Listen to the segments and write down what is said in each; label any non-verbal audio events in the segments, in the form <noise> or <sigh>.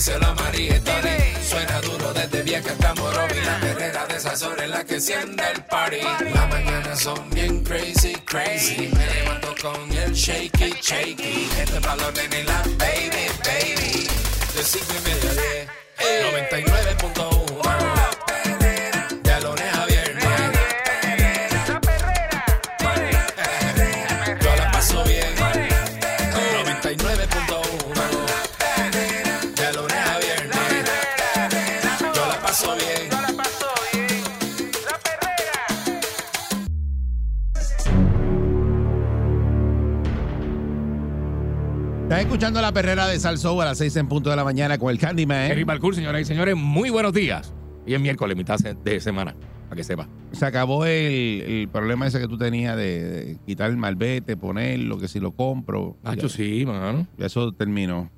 díselo a María. Suena duro desde vieja hasta Morovi. La perrera de esas horas en la que enciende el party. Las mañanas son bien crazy, crazy. Me levanto con el shaky, shaky. Este valor de la baby, baby. De cinco y media a diez. 99.1 escuchando la perrera de Salsou a las 6 en punto de la mañana con el Candyman. Henry Balcour, señoras y señores, muy buenos días. Y es miércoles, mitad de semana, para que sepa. Se acabó el, el problema ese que tú tenías de, de quitar el malvete, ponerlo, que si lo compro. Nacho, Ya- sí, mano. ya eso terminó.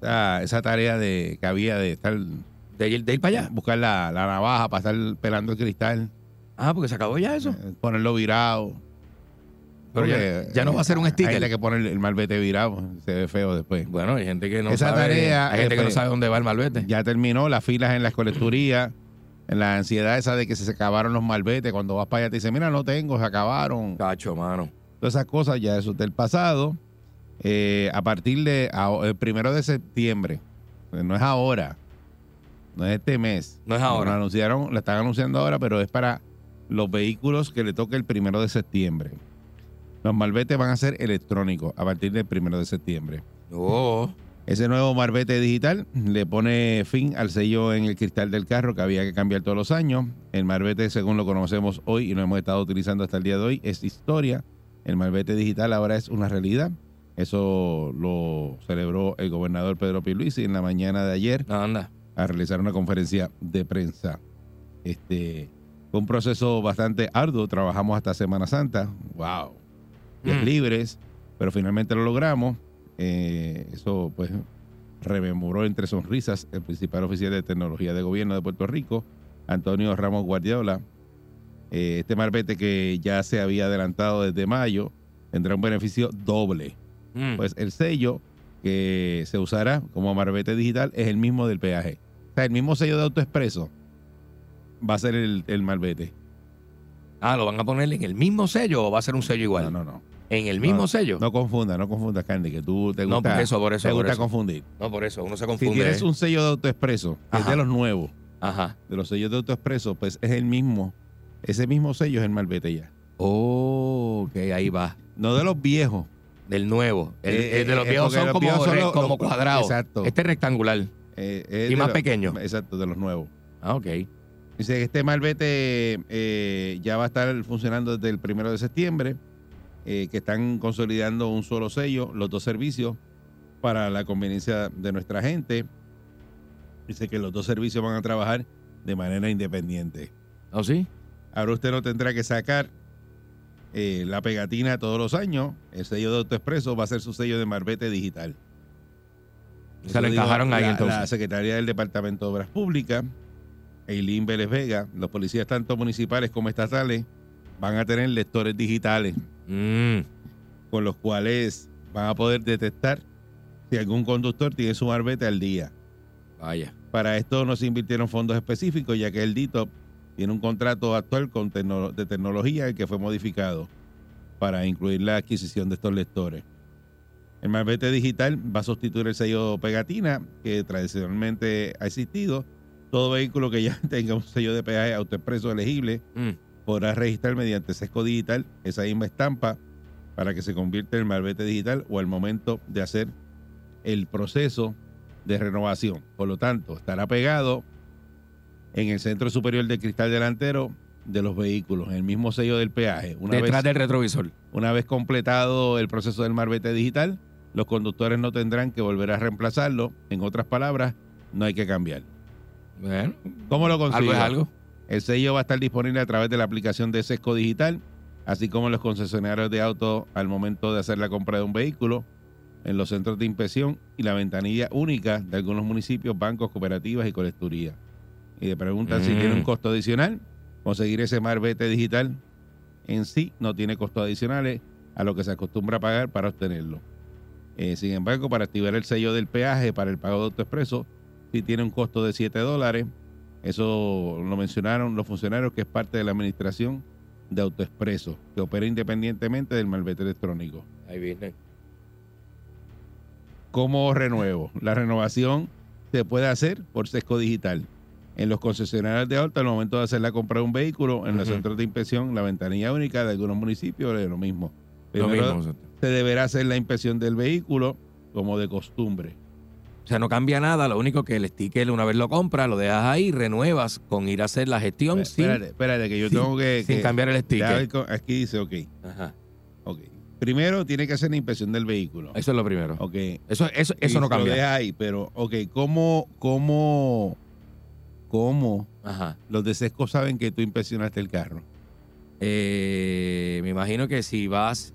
Esa, esa tarea de que había de estar De ir, de ir para allá. buscar la, la navaja para estar pelando el cristal, Ah, porque se acabó ya eso. eh, ponerlo virado. Pero ya, ya no va a ser un Hay sticker. gente que poner el malvete virado, se ve feo después. Bueno, hay gente que no Esa sabe. tarea, hay gente eh, que no pues, sabe dónde va el malvete. Ya terminó las filas en las colecturías, en la ansiedad esa de que se acabaron los malvetes. Cuando vas para allá te dicen, mira, no tengo, se acabaron. Cacho, mano. Todas esas cosas, ya eso es del pasado. Eh, a partir de el primero de septiembre, eh, no es ahora, no es este mes. No es ahora. Lo anunciaron, lo están anunciando ahora, pero es para los vehículos que le toque el primero de septiembre. Los malvetes van a ser electrónicos a partir del primero de septiembre. Oh, Ese nuevo marbete digital le pone fin al sello en el cristal del carro que había que cambiar todos los años. El marbete, según lo conocemos hoy y lo hemos estado utilizando hasta el día de hoy, es historia. El marbete digital ahora es una realidad. Eso lo celebró el gobernador Pedro Pierluisi en la mañana de ayer anda. a realizar una conferencia de prensa. Este fue un proceso bastante arduo. Trabajamos hasta Semana Santa. Wow. Días Mm. libres, pero finalmente lo logramos. Eh, eso, pues, rememoró entre sonrisas el principal oficial de tecnología de gobierno de Puerto Rico, Antonio Ramos Guardiola. Eh, este marbete que ya se había adelantado desde mayo tendrá un beneficio doble. Mm. Pues el sello que se usará como marbete digital es el mismo del peaje. O sea, el mismo sello de AutoExpreso va a ser el, el marbete. Ah, ¿lo van a poner en el mismo sello o va a ser un sello igual? No, no, no. ¿En el mismo No, sello? No confunda, no confunda, Candy, que tú te No, gusta, por eso, por eso, te por gusta eso. confundir. No, por eso, uno se Si confunde. tienes ¿eh? un sello de AutoExpreso, que es de los nuevos, Ajá. de los sellos de AutoExpreso, pues es el mismo. Ese mismo sello es el marbete ya. Oh, ok, ahí va. No de los viejos. Del nuevo. El, Eh, el de los eh, viejos son los como, viejos son re- los- como los- cuadrados. exacto. Este es rectangular. eh, es Y más pequeño. Exacto, de los nuevos. Ah, ok. Dice que este malvete eh, ya va a estar funcionando desde el primero de septiembre, eh, que están consolidando un solo sello, los dos servicios, para la conveniencia de nuestra gente. Dice que los dos servicios van a trabajar de manera independiente. ¿Oh, sí? Ahora usted no tendrá que sacar eh, la pegatina todos los años. El sello de AutoExpreso va a ser su sello de marbete digital. Se dijo encajaron ahí la- entonces. La Secretaría del Departamento de Obras Públicas, Eileen Vélez Vega, los policías tanto municipales como estatales van a tener lectores digitales Mm, con los cuales van a poder detectar si algún conductor tiene su marbete al día. vaya. Para esto no se invirtieron fondos específicos, ya que el DITOP tiene un contrato actual con tecno- de tecnología el que fue modificado para incluir la adquisición de estos lectores. El marbete digital va a sustituir el sello pegatina que tradicionalmente ha existido. Todo vehículo que ya <laughs> tenga un sello de peaje autoexpreso elegible Mm, podrá registrar mediante sesco digital esa misma estampa para que se convierta en marbete digital o al momento de hacer el proceso de renovación. Por lo tanto, estará pegado en el centro superior del cristal delantero de los vehículos, en el mismo sello del peaje. Una Detrás vez, del retrovisor. una vez completado el proceso del marbete digital, los conductores no tendrán que volver a reemplazarlo. En otras palabras, no hay que cambiar. Bueno, ¿Cómo lo consigo? algo es algo. El sello va a estar disponible a través de la aplicación de Sesco Digital así como los concesionarios de autos al momento de hacer la compra de un vehículo, en los centros de inspección y la ventanilla única de algunos municipios, bancos, cooperativas y colecturías. Y le preguntan si Mm. tiene un costo adicional. Conseguir ese marbete digital en sí no tiene costos adicionales a lo que se acostumbra a pagar para obtenerlo. Eh, sin embargo, para activar el sello del peaje para el pago de AutoExpreso, sí tiene un costo de 7 dólares. Eso lo mencionaron los funcionarios que es parte de la administración de AutoExpreso, que opera independientemente del malvete electrónico. Ahí viene. ¿Cómo renuevo? La renovación se puede hacer por sesco digital. En los concesionarios de auto, al momento de hacer la compra de un vehículo, en los centros de inspección, la ventanilla única de algunos municipios es lo mismo. Lo mismo. se deberá hacer la inspección del vehículo como de costumbre. O sea, no cambia nada. Lo único que el sticker, una vez lo compras, lo dejas ahí, renuevas con ir a hacer la gestión sin, Espérate, espérate, que yo sin- tengo que... sin que- cambiar el sticker. con- Aquí dice, ok, Ajá. ok. Primero tiene que hacer la inspección del vehículo. Eso es lo primero. Ok. Eso, eso, Y eso no se Lo cambia. deja ahí, pero, ok, ¿cómo, cómo, cómo Ajá. los de Sesco saben que tú inspeccionaste el carro? Eh, me imagino que si vas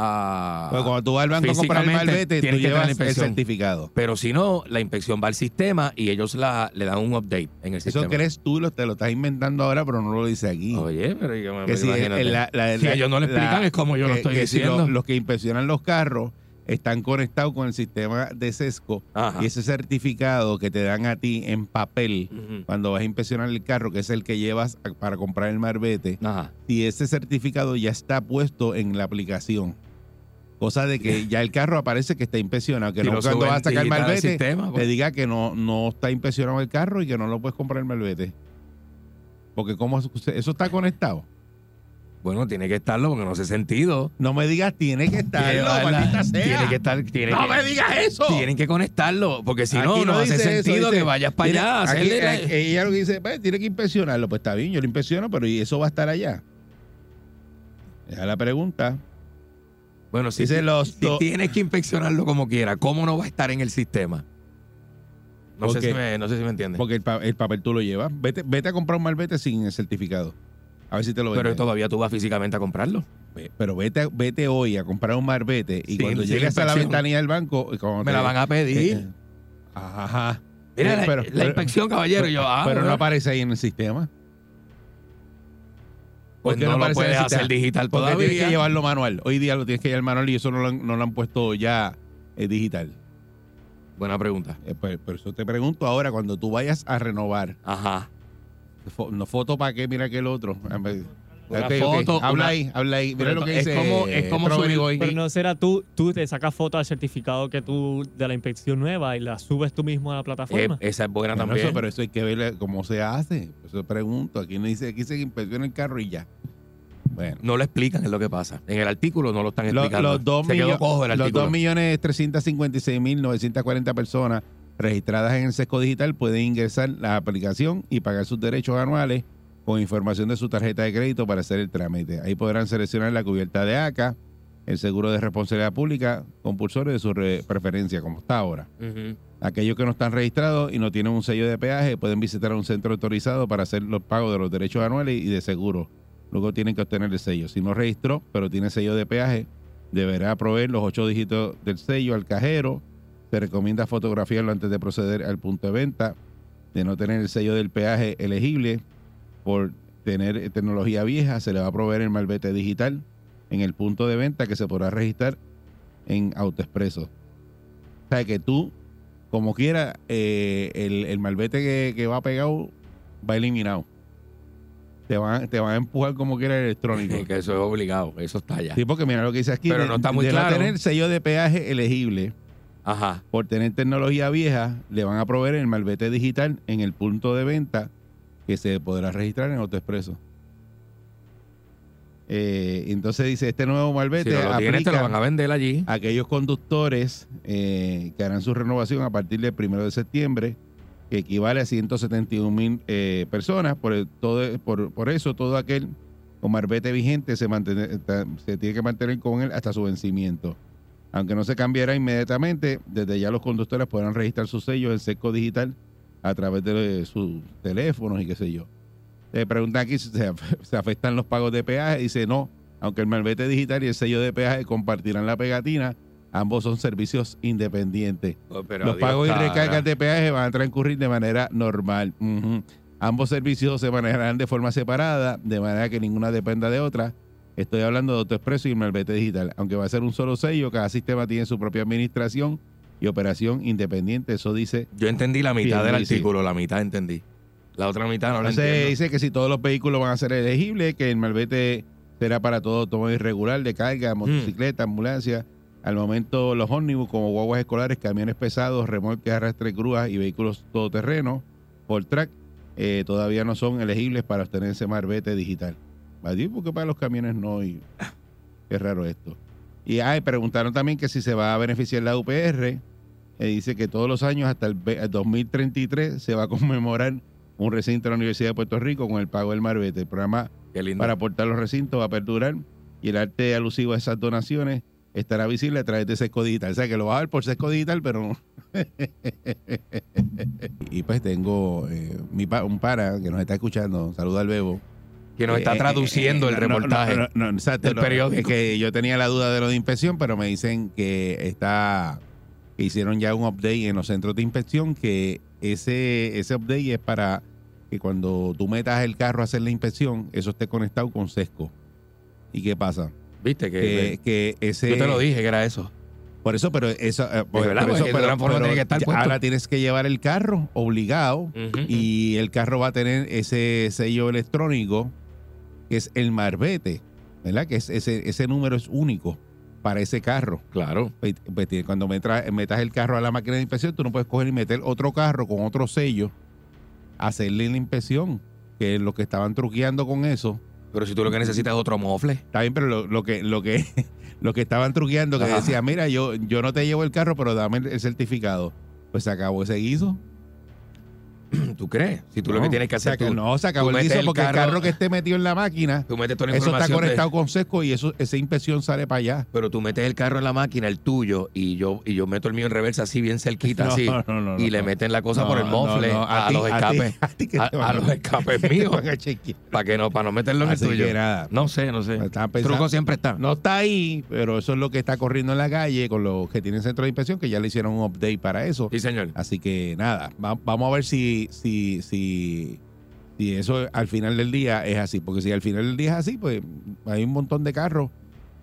a. Porque cuando tú vas al banco a comprar el malvete, tú la llevas el certificado. Pero si no, la inspección va al sistema y ellos la, le dan un update en el Eso sistema. crees tú, lo, te lo estás inventando ahora, pero no lo dice aquí. Oye, pero yo me que si la- la- Si ellos no la- explican, es como yo lo estoy que si diciendo. lo- los que inspeccionan los carros están conectados con el sistema de Sesco Ajá. y ese certificado que te dan a ti en papel cuando vas a inspeccionar el carro, que es el que llevas a- para comprar el marbete, Ajá. si ese certificado ya está puesto en la aplicación. Cosa de que ya el carro aparece que está inspeccionado, que Si no lo cuando vas a sacar el malvete sistema, te pues. diga que no, no está inspeccionado el carro y que no lo puedes comprar el malvete. Porque como eso está conectado. Bueno, tiene que estarlo porque no hace sentido. No me digas tiene que estar, Tiene- maldita sea. Tiene que estar. Tiene no que, me digas eso. Tienen que conectarlo, porque si no, Aquí no, hace eso, sentido dice, que vayas para tiene- allá. aquí- hacerle aquí- ella lo que dice, pues, tiene que inspeccionarlo. Pues está bien, yo lo inspecciono, pero ¿y eso va a estar allá? Esa es la pregunta. Bueno, si, dice los si tienes que inspeccionarlo como quiera, ¿cómo no va a estar en el sistema? No, sé si, me, no sé si me entiendes. Porque el, pa- el papel tú lo llevas. Vete, vete a comprar un malvete sin el certificado. A ver si te lo Pero venden. todavía tú vas físicamente a comprarlo. Pero vete, vete hoy a comprar un marbete y cuando llegues a la ventanilla del banco... Me te- la van a pedir. eh, Ajá. Mira, Eh, la, pero- la pero- inspección, caballero. yo, ah, pero no bueno, aparece ahí en el sistema. Pues ¿Por qué no, lo puedes el hacer digital Porque todavía. tienes que llevarlo manual. Hoy día lo tienes que llevar manual y eso no lo han, no lo han puesto ya eh, digital. Buena pregunta. Eh, pues, por eso te pregunto ahora, cuando tú vayas a renovar, Ajá. fo- no foto para qué, mira aquel otro. A ver, Una ok, ok, foto, Habla una- ahí, habla ahí. Mira lo que es dice. como- es como subir- Boy. Pero no será tú, tú te sacas foto al certificado que tú de la inspección nueva y la subes tú mismo a la Eh, plataforma. esa es buena Bueno, también. eso, pero eso hay que ver cómo se hace. Eso pregunto. Aquí no dice, aquí se inspecciona el carro y ya. Bueno. No lo explican, es lo que pasa. En el artículo no lo están explicando. los dos Se quedó cojo el los artículo. 2.356.940 personas registradas en el SESCO Digital pueden ingresar la aplicación y pagar sus derechos anuales con información de su tarjeta de crédito para hacer el trámite. Ahí podrán seleccionar la cubierta de ACA, el seguro de responsabilidad pública, compulsores de su re- preferencia, como está ahora. Aquellos que no están registrados y no tienen un sello de peaje pueden visitar un centro autorizado para hacer los pagos de los derechos anuales y de seguro. Luego tienen que obtener el sello. Si no registró, pero tiene sello de peaje, deberá proveer los ocho dígitos del sello al cajero. Se recomienda fotografiarlo antes de proceder al punto de venta. De no tener el sello del peaje elegible por tener tecnología vieja, se le va a proveer el malvete digital en el punto de venta que se podrá registrar en AutoExpreso. O sea que tú, como quiera, eh, el, el malvete que, que va pegado va eliminado. Te van, te van a empujar como quiera el electrónico. <laughs> Que eso es obligado, eso está allá. Sí, porque mira lo que dice aquí. Pero de- no está muy claro. tener sello de peaje elegible Ajá. por tener tecnología vieja, le van a proveer el malvete digital en el punto de venta que se podrá registrar en AutoExpreso. Eh, entonces dice, este nuevo Si malvete no lo tienes, te lo van a vender allí. a aquellos conductores eh, que harán su renovación a partir del primero de septiembre, que equivale a 171 mil eh, personas. Por, el- todo, por, por eso, todo aquel con marbete vigente se, mantiene- se tiene que mantener con él hasta su vencimiento. Aunque no se cambiará inmediatamente, desde ya los conductores podrán registrar sus sellos en seco digital a través de sus teléfonos y qué sé yo. Le preguntan aquí si se, <laughs> se afectan los pagos de peaje. Dice no, aunque el malvete digital y el sello de peaje compartirán la pegatina, ambos son servicios independientes. Oh, pero los pagos y recargas de peaje van a transcurrir de manera normal. Ambos servicios se manejarán de forma separada, de manera que ninguna dependa de otra. Estoy hablando de AutoExpreso y el Malvete Digital. Aunque va a ser un solo sello, cada sistema tiene su propia administración y operación independiente. Eso dice. Yo entendí la mitad del artículo, la mitad entendí. La otra mitad no la Entonces dice que si todos los vehículos van a ser elegibles, que el Malvete será para todo automóvil regular de carga, motocicleta, ambulancia. Al momento los ómnibus como guaguas escolares, camiones pesados, remolques, arrastre grúas y vehículos todoterreno por track eh, todavía no son elegibles para obtener ese Malvete digital. Allí porque para los camiones no y qué raro esto. Y ay, preguntaron también que si se va a beneficiar la UPR. Eh, dice que todos los años hasta el ve- el 2033 se va a conmemorar un recinto de la Universidad de Puerto Rico con el pago del Marbete. El programa para aportar los recintos va a perdurar y el arte alusivo a esas donaciones estará visible a través de Sesco Digital. O sea que lo va a ver por Sesco Digital, pero... <laughs> y pues tengo eh, mi pa- un para que nos está escuchando. Saluda al Bebo. que nos está Eh, traduciendo eh, el no, reportaje. no, no, exacto, del periódico. Es que yo tenía la duda de lo de inspección, pero me dicen que está que hicieron ya un update en los centros de inspección, que ese, ese update es para que cuando tú metas el carro a hacer la inspección, eso esté conectado con Sesco. ¿Y qué pasa? Viste que, Que, que ese yo te lo dije que era eso. por eso, pero eso, eh, por, verdad, por eso, alguna forma tiene que estar ahora tienes que llevar el carro obligado y el carro va a tener ese sello electrónico que es el marbete, ¿verdad? Que es ese, ese número es único para ese carro. Claro. Pues, pues, cuando metas, metas el carro a la máquina de inspección, tú no puedes coger y meter otro carro con otro sello, hacerle la inspección, que es lo que estaban truqueando con eso. Pero si tú lo que necesitas es otro mofle. Está bien, pero lo, lo que lo que <laughs> lo que estaban truqueando, que Ajá. decía, mira, yo, yo no te llevo el carro, pero dame el certificado. Pues se acabó ese guiso. <clears throat> ¿Tú crees? Si tú lo que tienes que hacer se acabó- tú, no, se acabó el guiso porque el carro- carro que esté metido en la máquina, tú metes toda la eso está información de- conectado con sesco y eso esa inspección sale para allá. pero tú metes el carro en la máquina, el tuyo, y yo y yo meto el mío en reversa así bien cerquita, <laughs> No, así. no, no, no, y le meten la cosa por el mofle a, ti- los escapes. <laughs> a ti que A, te a van los escapes <laughs> míos. Para que no, para no meterlo en Así el tuyo. que nada. No sé, no sé. El truco siempre está. No está ahí, pero eso es lo que está corriendo en la calle con los que tienen centro de inspección, que ya le hicieron un update para eso. Sí, señor. Así que nada, va- vamos a ver si, si, si, si eso al final del día es así. Porque si al final del día es así, pues hay un montón de carros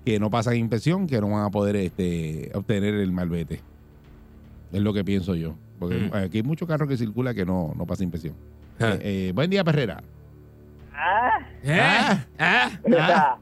que no pasan inspección que no van a poder este, obtener el malvete. Es lo que pienso yo. Porque Mm. aquí hay muchos carros que circulan que no, no pasan inspección. Ah. Eh, eh, buen día, Perrera. Ah, ¿Eh? Ah. Ah. mira,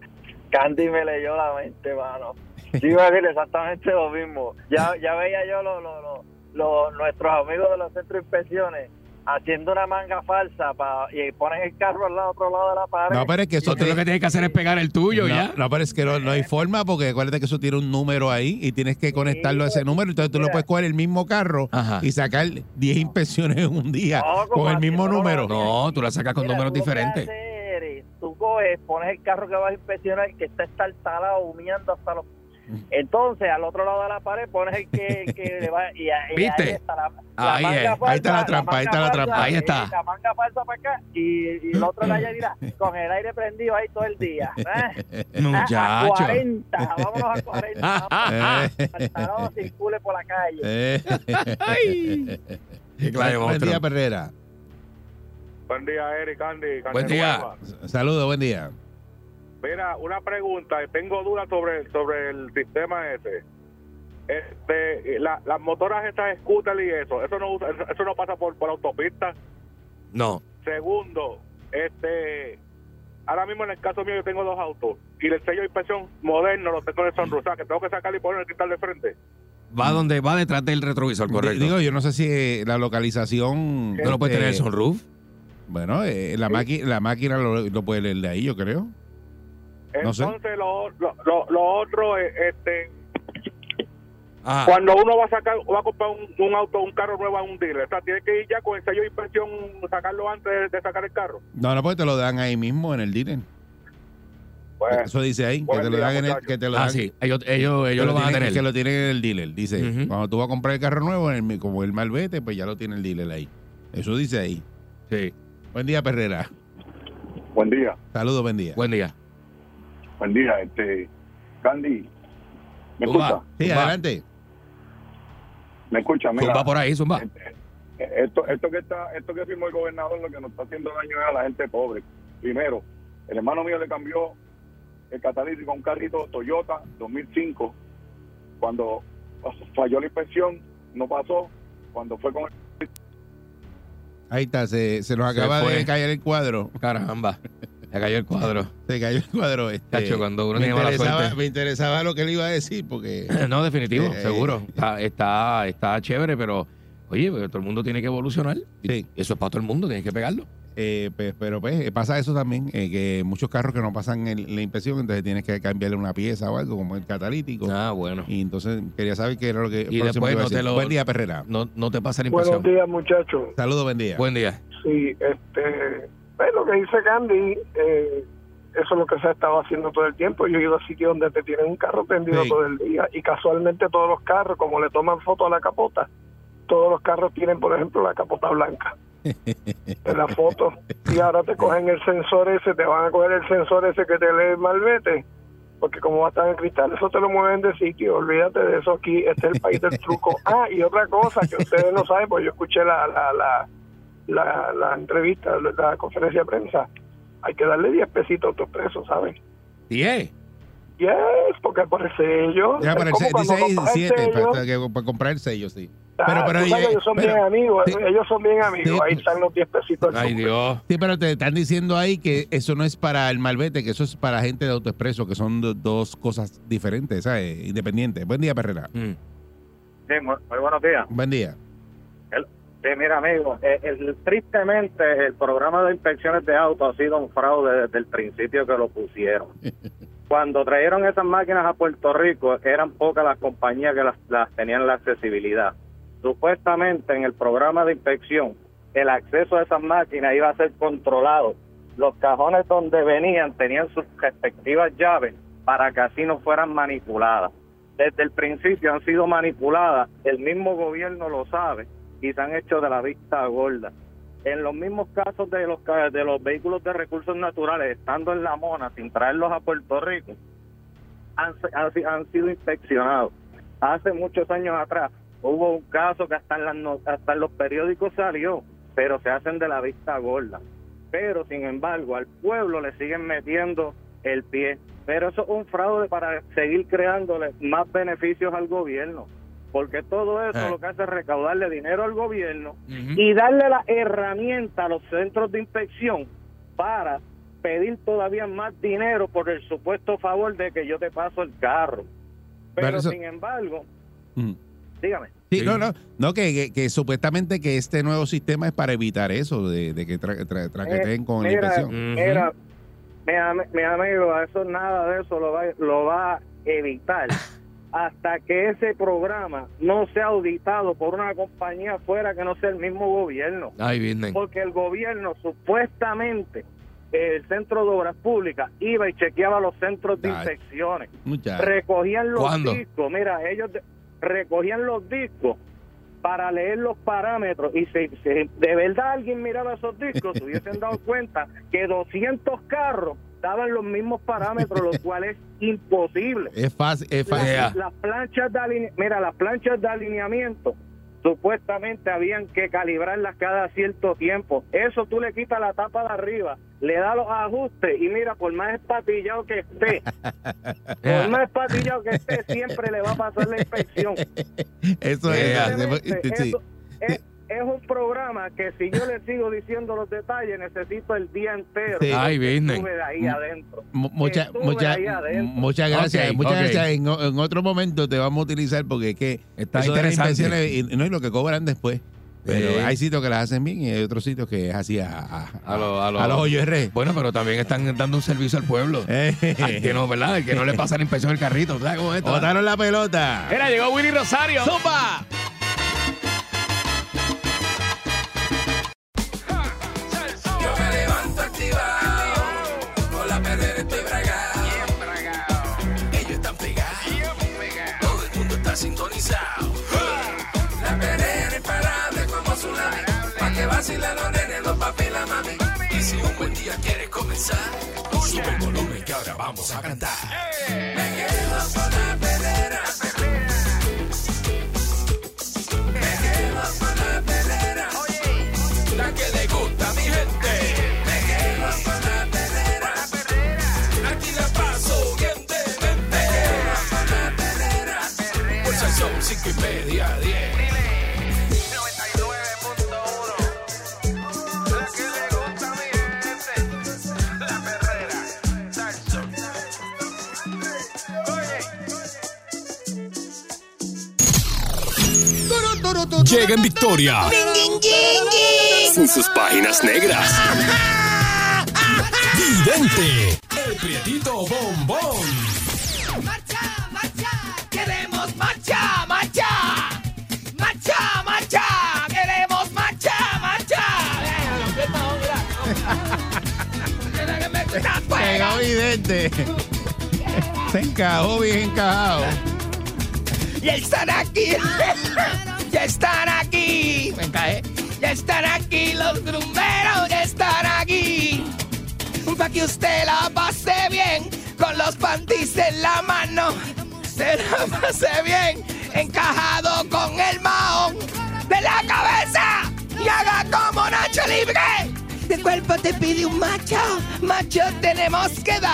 Candy me leyó la mente, mano. Sí, iba a decir exactamente lo mismo. Ya, ya veía yo lo, lo, lo- lo- nuestros amigos de los centros de inspecciones haciendo una manga falsa pa, y ponen el carro al lado, otro lado de la pared. No, pero es que eso tú lo te- que tienes que hacer es pegar el tuyo no, ya. no, pero es que no, no hay forma porque acuérdate que eso tiene un número ahí y tienes que conectarlo a ese número. Entonces tú no Mira. puedes coger el mismo carro Ajá. y sacar 10 inspecciones en un día No, con el mismo número. No, tú la sacas con Mira, números diferentes. haces es, Tú coges, pones el carro que vas a inspeccionar que está estartalado, humeando hasta los... <laughs> Entonces, al otro lado de la pared pones el que, que le va... Y, y ¿Viste? ahí está la, Ahí manga es. falsa, Ahí está la trampa, ahí manga está la falsa, trampa. Ahí está. La manga falsa para acá y, y el otro allá dirá, <laughs> con el aire prendido ahí todo el día. ¿eh? A Muchacho. 40, vámonos a 40. Ah, <laughs> Pantalón circule por la calle. Ay. Qué clave, buen día, Perrera. Buen día, Eric, Andy. Buen día. Saludos, buen día. Mira, una pregunta. Tengo dudas sobre, sobre el sistema ese. Este, la- las motoras estas scooter y eso, eso no usa- eso no pasa por, por autopista. No. Segundo, este, ahora mismo en el caso mío yo tengo dos autos y el sello de inspección moderno lo tengo en el sunroof, o sea, que tengo que sacarle y poner el cristal de frente. Va donde va detrás del retrovisor, correcto. Digo, yo no sé si eh, la localización. ¿Tú no puedes tener el este, sunroof? Bueno, eh, la, maqui- la máquina lo, lo puede leer de ahí, yo creo. No sé. Entonces, lo, lo, lo, otro, este, Ah, Cuando uno va a sacar, va a comprar un, un auto, un carro nuevo a un dealer, o sea, tiene que ir ya con el sello de inspección, sacarlo antes de, de sacar el carro. No, no, porque te lo dan ahí mismo en el dealer. Pues, Eso dice ahí, que buen te lo día, dan en el, que te lo ah, dan. sí. Ellos, ellos, ellos lo van a tener. Que lo tienen en el dealer. Dice, Ujú. cuando tú vas a comprar el carro nuevo, en el- como el malvete, pues ya lo tiene el dealer ahí. Eso dice ahí. Sí. Buen día, Perrera. Buen día, Saludos, buen día. Buen día. Buen día. Este, Candy, ¿me Zumba. escucha? Sí, Zumba. adelante. ¿Me escucha? Mira, Zumba por ahí, zumba. esto, esto que está, esto que firmó el gobernador lo que nos está haciendo daño es a la gente pobre. Primero, el hermano mío le cambió el catalítico a un carrito Toyota 2005 cuando falló la inspección, no pasó. Cuando fue con el Ahí está, se, se nos acaba de caer el cuadro. Caramba. <laughs> Se cayó el cuadro. <laughs> Se cayó el cuadro. Este, Cacho, cuando uno me, tiene mala interesaba, suerte. me interesaba lo que él iba a decir porque <clears throat> No, definitivo, Eh, seguro. Está, está, está chévere, pero oye, porque todo el mundo tiene que evolucionar. Y Sí. Eso es para todo el mundo, tienes que pegarlo. Eh, pues, pero pues pasa eso también, eh, que muchos carros que no pasan el- la inspección, entonces tienes que cambiarle una pieza o algo, como el catalítico. Ah, bueno. Y entonces quería saber qué era lo que... Y después no te lo- Buen día, Perrera. No, no te pasa la Buenos impresión. días, muchachos. Saludos, buen día. Buen día. Sí, este, pues lo que dice Candy, eh, eso es lo que se ha estado haciendo todo el tiempo. Yo he ido a sitios donde te tienen un carro prendido Sí. todo el día y casualmente todos los carros, como le toman foto a la capota, todos los carros tienen, por ejemplo, la capota blanca <laughs> en la foto. Y ahora te cogen el sensor ese, te van a coger el sensor ese que te lee el malvete. Porque como va a estar en cristal, eso te lo mueven de sitio. Olvídate de eso aquí. Este es el país del truco. <laughs> Ah, y otra cosa que ustedes no saben, pues yo escuché la, la, la, la, la entrevista, la conferencia de prensa. Hay que darle 10 pesitos a otros presos, ¿saben? ¿Diez? Yes, porque por el sello. Ya, para el dice ahí compras el 7, sello, para, que- para comprar el sello, sí. ah, pero- pero sabes oye, ellos son pero- bien amigos, sí. ellos son bien amigos. Sí. Ahí están los 10 pesitos. Ay, Dios. Sí, pero te están diciendo ahí que eso no es para el malvete, que eso es para gente de autoexpreso, que son do- dos cosas diferentes, ¿sabes? Independientes. Buen día, Perrera. Mm. Sí, muy, muy buenos días. Buen día. Sí, mira, amigo, eh, el- tristemente el programa de inspecciones de autos ha sido un fraude desde el principio que lo pusieron. <laughs> Cuando trajeron esas máquinas a Puerto Rico, eran pocas las compañías que las, las tenían la accesibilidad. Supuestamente en el programa de inspección, el acceso a esas máquinas iba a ser controlado. Los cajones donde venían tenían sus respectivas llaves para que así no fueran manipuladas. Desde el principio han sido manipuladas, el mismo gobierno lo sabe y se han hecho de la vista gorda. En los mismos casos de los de los vehículos de recursos naturales, estando en la mona sin traerlos a Puerto Rico, han, han, si- han sido inspeccionados. Hace muchos años atrás hubo un caso que hasta en, las hasta en los periódicos salió, pero se hacen de la vista gorda. Pero sin embargo, al pueblo le siguen metiendo el pie. Pero eso es un fraude para seguir creándole más beneficios al gobierno. Porque todo eso Eh. lo que hace es recaudarle dinero al gobierno y darle la herramienta a los centros de inspección para pedir todavía más dinero por el supuesto favor de que yo te paso el carro. Pero, Pero eso- sin embargo, Mm. dígame. Sí, Sí. no, no, no que, que, que supuestamente que este nuevo sistema es para evitar eso, de, de que tra- tra- traqueteen con la mira, inspección. Mira, mi, am- mi amigo, eso nada de eso lo va, lo va a evitar <laughs> hasta que ese programa no sea auditado por una compañía fuera que no sea el mismo gobierno. Ay, porque el gobierno supuestamente el centro de obras públicas iba y chequeaba los centros de inspecciones recogían los ¿Cuándo? discos mira ellos recogían los discos para leer los parámetros y si, si de verdad alguien miraba esos discos se hubiesen dado cuenta que 200 carros daban los mismos parámetros lo <laughs> cual es imposible es fácil, es las, fácil. Yeah. las planchas de aline- mira las planchas de alineamiento supuestamente habían que calibrarlas cada cierto tiempo eso tú le quitas la tapa de arriba le das los ajustes y mira por más espatillado que esté <laughs> por más espatillado que esté siempre le va a pasar la inspección <laughs> Eso es. Eso es, es un programa que si yo le sigo diciendo los detalles necesito el día entero Sí. Ay, Virgen. estuve de ahí adentro Mu- Mucha, Estuve mucha, ahí adentro. muchas gracias. Muchas gracias. En, otro momento te vamos a utilizar porque es que Está eso de las interesante. y, no, y lo que cobran después. Pero Sí. hay sitios que las hacen bien y hay otros sitios que es así a, a, A lo- a lo- a los hoyos R. Bueno, pero también están dando un servicio al pueblo. <laughs> Al que no, ¿verdad? Que no le pasa la inspección del carrito. ¿Sabes cómo es esto? Botaron la pelota. Mira, llegó Willy Rosario. ¡Zumba! Vacilan los nenes, los papi y la mami. Y si un buen día quieres comenzar. comenzar. Sube el volumen que ahora vamos a cantar. Me quedo con la perrera. Me quedo con la perrera. La que le gusta a mi gente. Me quedo con la perrera. Aquí la paso bien de mente. Me quedo con la perrera. Por son cinco y media, diez. Llega en victoria. Sin sus páginas negras. Vidente. El prietito bombón. ¡Marcha, marcha! ¡Queremos marcha, marcha! ¡Marcha, marcha! ¡Queremos marcha, marcha! Pegado vidente. Se encajó bien encajado. ¡Ya están aquí! ¡Ya están aquí! Me encajé. ¡Ya están aquí los grumberos! ¡Ya están aquí! Para que usted la pase bien con los panties en la mano. Se la pase bien encajado con el mahón de la cabeza y haga como Nacho Libre. El cuerpo te pide un macho, macho tenemos que dar.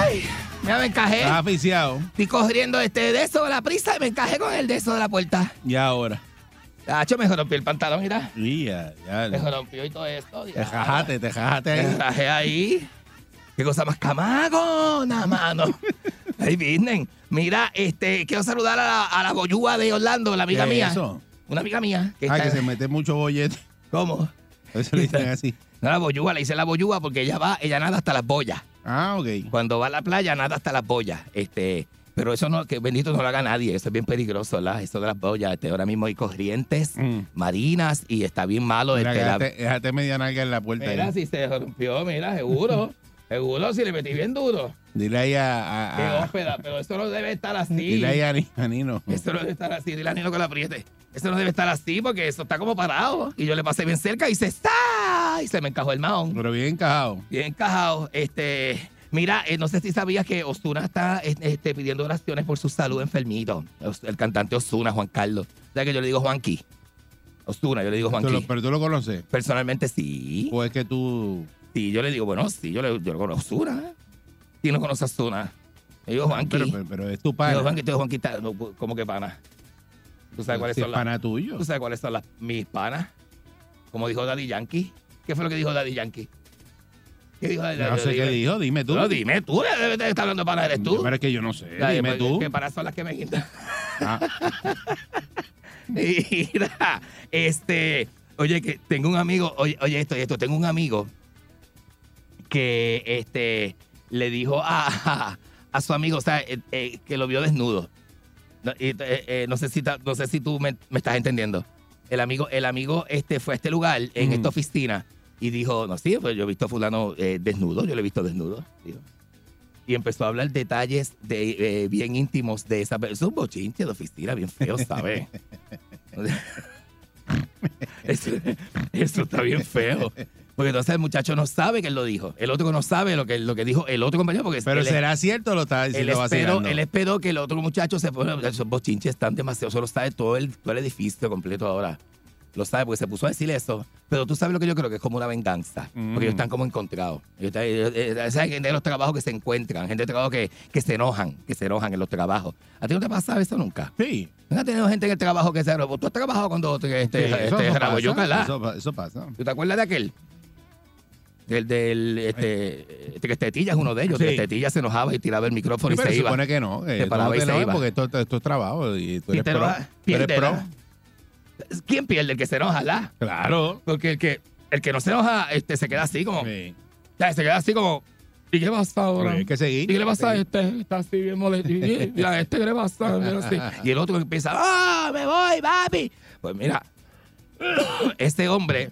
¡Ay! Ya me encajé. Estás aficiado. Estoy corriendo este de eso de la prisa y me encajé con el de eso de la puerta. Y ahora. Tacho, me rompió el pantalón, mira. Y ya, ya. Me rompió y todo esto. Te jajaste, te jajaste Me ahí. encajé ahí. Qué cosa más camagona, mano. <laughs> Ahí vienen. Mira, este, quiero saludar a la, a la boyúa de Orlando, la amiga ¿Qué mía. es eso? Una amiga mía. Que Ah, está- que se mete mucho bollete. ¿Cómo? Eso le dicen <laughs> así. No, la boyúa, le hice la boyúa porque ella va, ella nada hasta las boyas. Ah, ok. Cuando va a la playa, nada hasta las boyas. Este, pero eso no, que bendito no lo haga nadie. Eso es bien peligroso, ¿verdad? Eso de las boyas. Este, ahora mismo hay corrientes Mm. marinas y está bien malo. Mira, este, la- déjate, déjate media nalga en la puerta. Mira, ahí. si se rompió, mira, seguro. <laughs> seguro, si le metí bien duro. Dile ahí a, a- Qué hóspeda, pero eso no debe estar así. dile ahí a, a Nino. Eso no debe estar así. Dile a Nino que la apriete. Eso no debe estar así porque eso está como parado. Y yo le pasé bien cerca y se está. Y se me encajó el mahón. Pero bien encajado. Bien encajado. Este, mira, eh, no sé si sabías que Osuna está este, pidiendo oraciones por su salud enfermito. El cantante Osuna, Juan Carlos. O sea que yo le digo Juanqui. Osuna, yo le digo Juanqui. pero tú lo conoces. Personalmente sí. O es que tú. Yo le digo, bueno, sí, yo, le, yo lo conozco. Osuna. ¿Quién no conoce a Osuna? Yo digo Juanqui. Pero, pero, pero es tu pana. digo Juanqui, tú digo, Juanqui, está- ¿cómo que pana? ¿Tú sabes cuáles Si son las pana tuyo. ¿Tú sabes cuáles son las, mis panas? Como dijo Daddy Yankee. ¿Qué fue lo que dijo Daddy Yankee? ¿Qué dijo Daddy No sé qué dijo, dime tú. No, dime tú, estar hablando de panas, eres tú. Pero es que yo no sé. Dime pues, tú. ¿Qué panas son las que me quitan? Ah, <laughs> Mira, este, oye, que tengo un amigo, oye, oye esto y esto, tengo un amigo que este le dijo a, <laughs> a su amigo, o sea, eh, eh, que lo vio desnudo. No, eh, eh, no sé si ta- no sé si tú me, me estás entendiendo. El amigo, el amigo este fue a este lugar en Ujú. esta oficina y dijo, no, sí, pues yo he visto a fulano desnudo, yo lo he visto desnudo. dijo. Y empezó a hablar detalles de, bien íntimos de esa persona. Es un bochinche de oficina bien feo, ¿sabes? <laughs> <laughs> eso, eso está bien feo. Porque entonces el muchacho no sabe que él lo dijo. El otro no sabe lo que, lo que dijo el otro compañero. Porque pero él- será cierto lo está él diciendo esperó, vacilando. él esperó que el otro muchacho se fuera. Esos bochinches están demasiado. Solo sabe todo el, todo el edificio completo ahora. Lo sabe porque se puso a decir eso. Pero tú sabes lo que yo creo que es como una venganza. Mm. Porque ellos están como encontrados. Ellos están- ellos- eh, ¿Sabes? Gente de los trabajos que se encuentran. Gente de trabajo que, que se enojan. Que se enojan en los trabajos. ¿A ti no te pasa eso nunca? Sí. ¿No has tenido gente en el trabajo que se enoja? Tú has trabajado cuando te- este, Sí, eso, este, eso pasa, pa- eso pasa. ¿Tú te acuerdas de aquel? Del, del este, este que Tetilla es uno de ellos. Sí. Que Tetilla se enojaba y tiraba el micrófono Sí, y pero se se iba. supone que no. Se tú paraba no y se iba. porque esto, esto es trabajo y tú eres te pro. ¿Quién pierde? El que se enoja, ¿la? Claro. Porque el que, el que no se enoja este, se queda así como. Sí. Se queda así como. ¿Y qué pasa ahora? Hay que ¿Y seguir. qué le pasa a este? Está así bien molesto. Y y a este qué le pasa. Mira así. <laughs> Y el otro empieza, ¡ah, me voy, papi! Pues mira, este hombre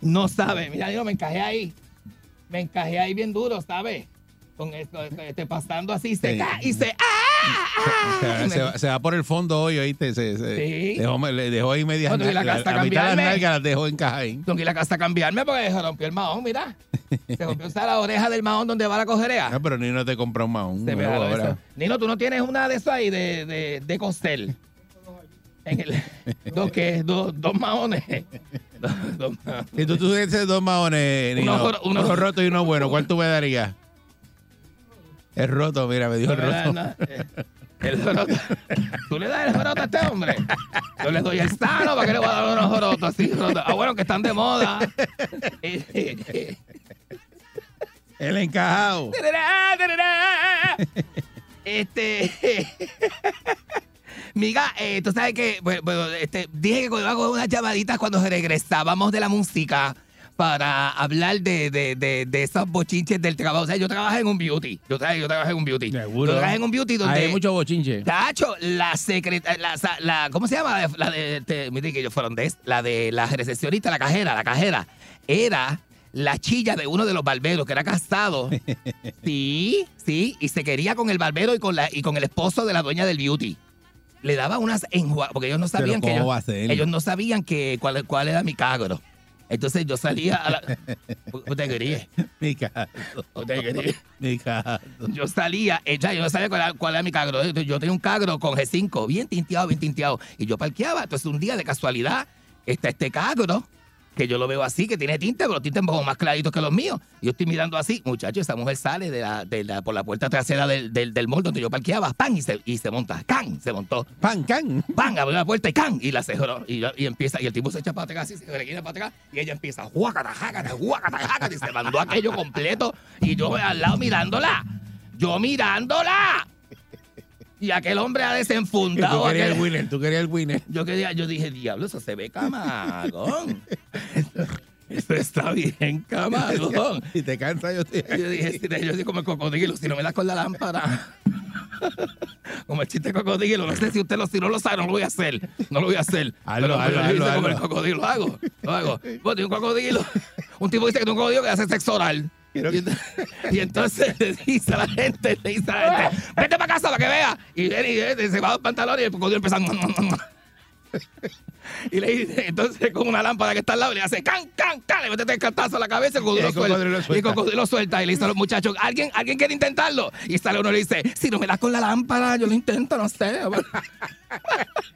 no sabe. Mira, yo me encajé ahí. Me encajé ahí bien duro, ¿sabes? Con esto, este, pasando así, se Sí. cae y se. ¡Ah! Se, <laughs> ¡ah! se va, se va por el fondo hoy, ¿oíste? Se, se- Sí. dejó, le dejó ahí media Cuando la casa la, mitad de las nalgas las dejó encajar ahí. Tengo que ir a la casa a cambiarme porque se rompió el mahón, mira. Se rompió esa la oreja del mahón donde va la cojerea. No, pero ni no te compró un mahón. Se me. Nino, tú no tienes una de esas ahí de, de, de costel. En el, <laughs> ¿Dos qué? Dos, dos mahones. <laughs> Dos, dos mahones. Si tú tuvieses dos mahones, Uno Nino, uno- uno roto y uno bueno, ¿cuál tú me darías? El roto, mira, me dio el roto. no, eh, El joroto. ¿Tú le das el joroto a este hombre? Yo le doy el sano, ¿para qué le voy a dar unos jorotos así? jorotos? Ah, bueno, que están de moda. <laughs> El encajado. Este. Miga, eh, tú sabes que bueno, bueno, este, dije que iba a coger unas llamaditas cuando regresábamos de la música para hablar de, de, de, de esos bochinches del trabajo. O sea, yo trabajé en un beauty. Yo, trabajé, yo trabajé en un beauty. Seguro. Yo trabajé en un beauty donde. Hay mucho bochinche. Tacho, la secretaria, la, la- ¿cómo se llama? La de, este, mire que ellos fueron de, la de la recepcionista, la cajera, la cajera, era la chilla de uno de los barberos que era casado. <laughs> Sí, sí, y se quería con el barbero y con la y con el esposo de la dueña del beauty. Le daba unas enjuagas, porque ellos no sabían que ¿cómo ellos, ellos no sabían que cuál, cuál era mi cagro. Entonces yo salía a la... <laughs> Usted quería, Mi caso. usted quería. Mi caso. Yo salía, eh, ya, yo no sabía cuál era, cuál era mi cagro. Yo tenía un cagro con G5, bien tinteado, bien tinteado. Y yo parqueaba. Entonces, un día de casualidad, está este cagro, que yo lo veo así, que tiene tinte, pero los tintes un poco más claritos que los míos. Y yo estoy mirando así, muchachos, esa mujer sale de la, de la, por la puerta trasera del, del, del mall donde yo parqueaba, ¡pam! Y se, y se monta, ¡can! Se montó. Pan, can. ¡Pam! Abrió la puerta y ¡can! Y la cerró. Y, y empieza, y el tipo se echa para atrás así, se requiere para atrás, y ella empieza, ¡guácata, jácata, guácata, jácata! Y se mandó aquello completo, y yo al lado mirándola. Yo mirándola. Y aquel hombre ha desenfundado. tú querías aquel- el winner, tú querías el winner. yo quería, yo dije, diablo, eso se ve camarón. <laughs> Eso está bien camarón. <laughs> Si te cansa, yo te. Yo dije, si te- yo soy como el cocodrilo, si no me das con la lámpara. <laughs> Como el chiste cocodrilo, no sé si usted lo, si no lo sabe, no lo voy a hacer. No lo voy a hacer. Hazlo, Pero- hazlo, hazlo, como el cocodrilo, lo hago. Lo hago. Bueno, tiene un cocodrilo. Un tipo dice que tiene un cocodrilo que hace sexo oral. <laughs> Y, entonces le dice a la gente, le dice a la gente, vete para casa para que vea. Y viene y se va a los pantalones y el cocodrilo empieza a... Y le dice, entonces con una lámpara que está al lado, le hace can, can, can, le mete el cantazo a la cabeza y el cocodrilo, Y el cocodrilo suelta. Y el suelta. cocodrilo suelta. Y le dice a los muchachos, ¿alguien, ¿alguien quiere intentarlo? Y sale uno y le dice, si no me das con la lámpara, yo lo intento, no sé. <laughs>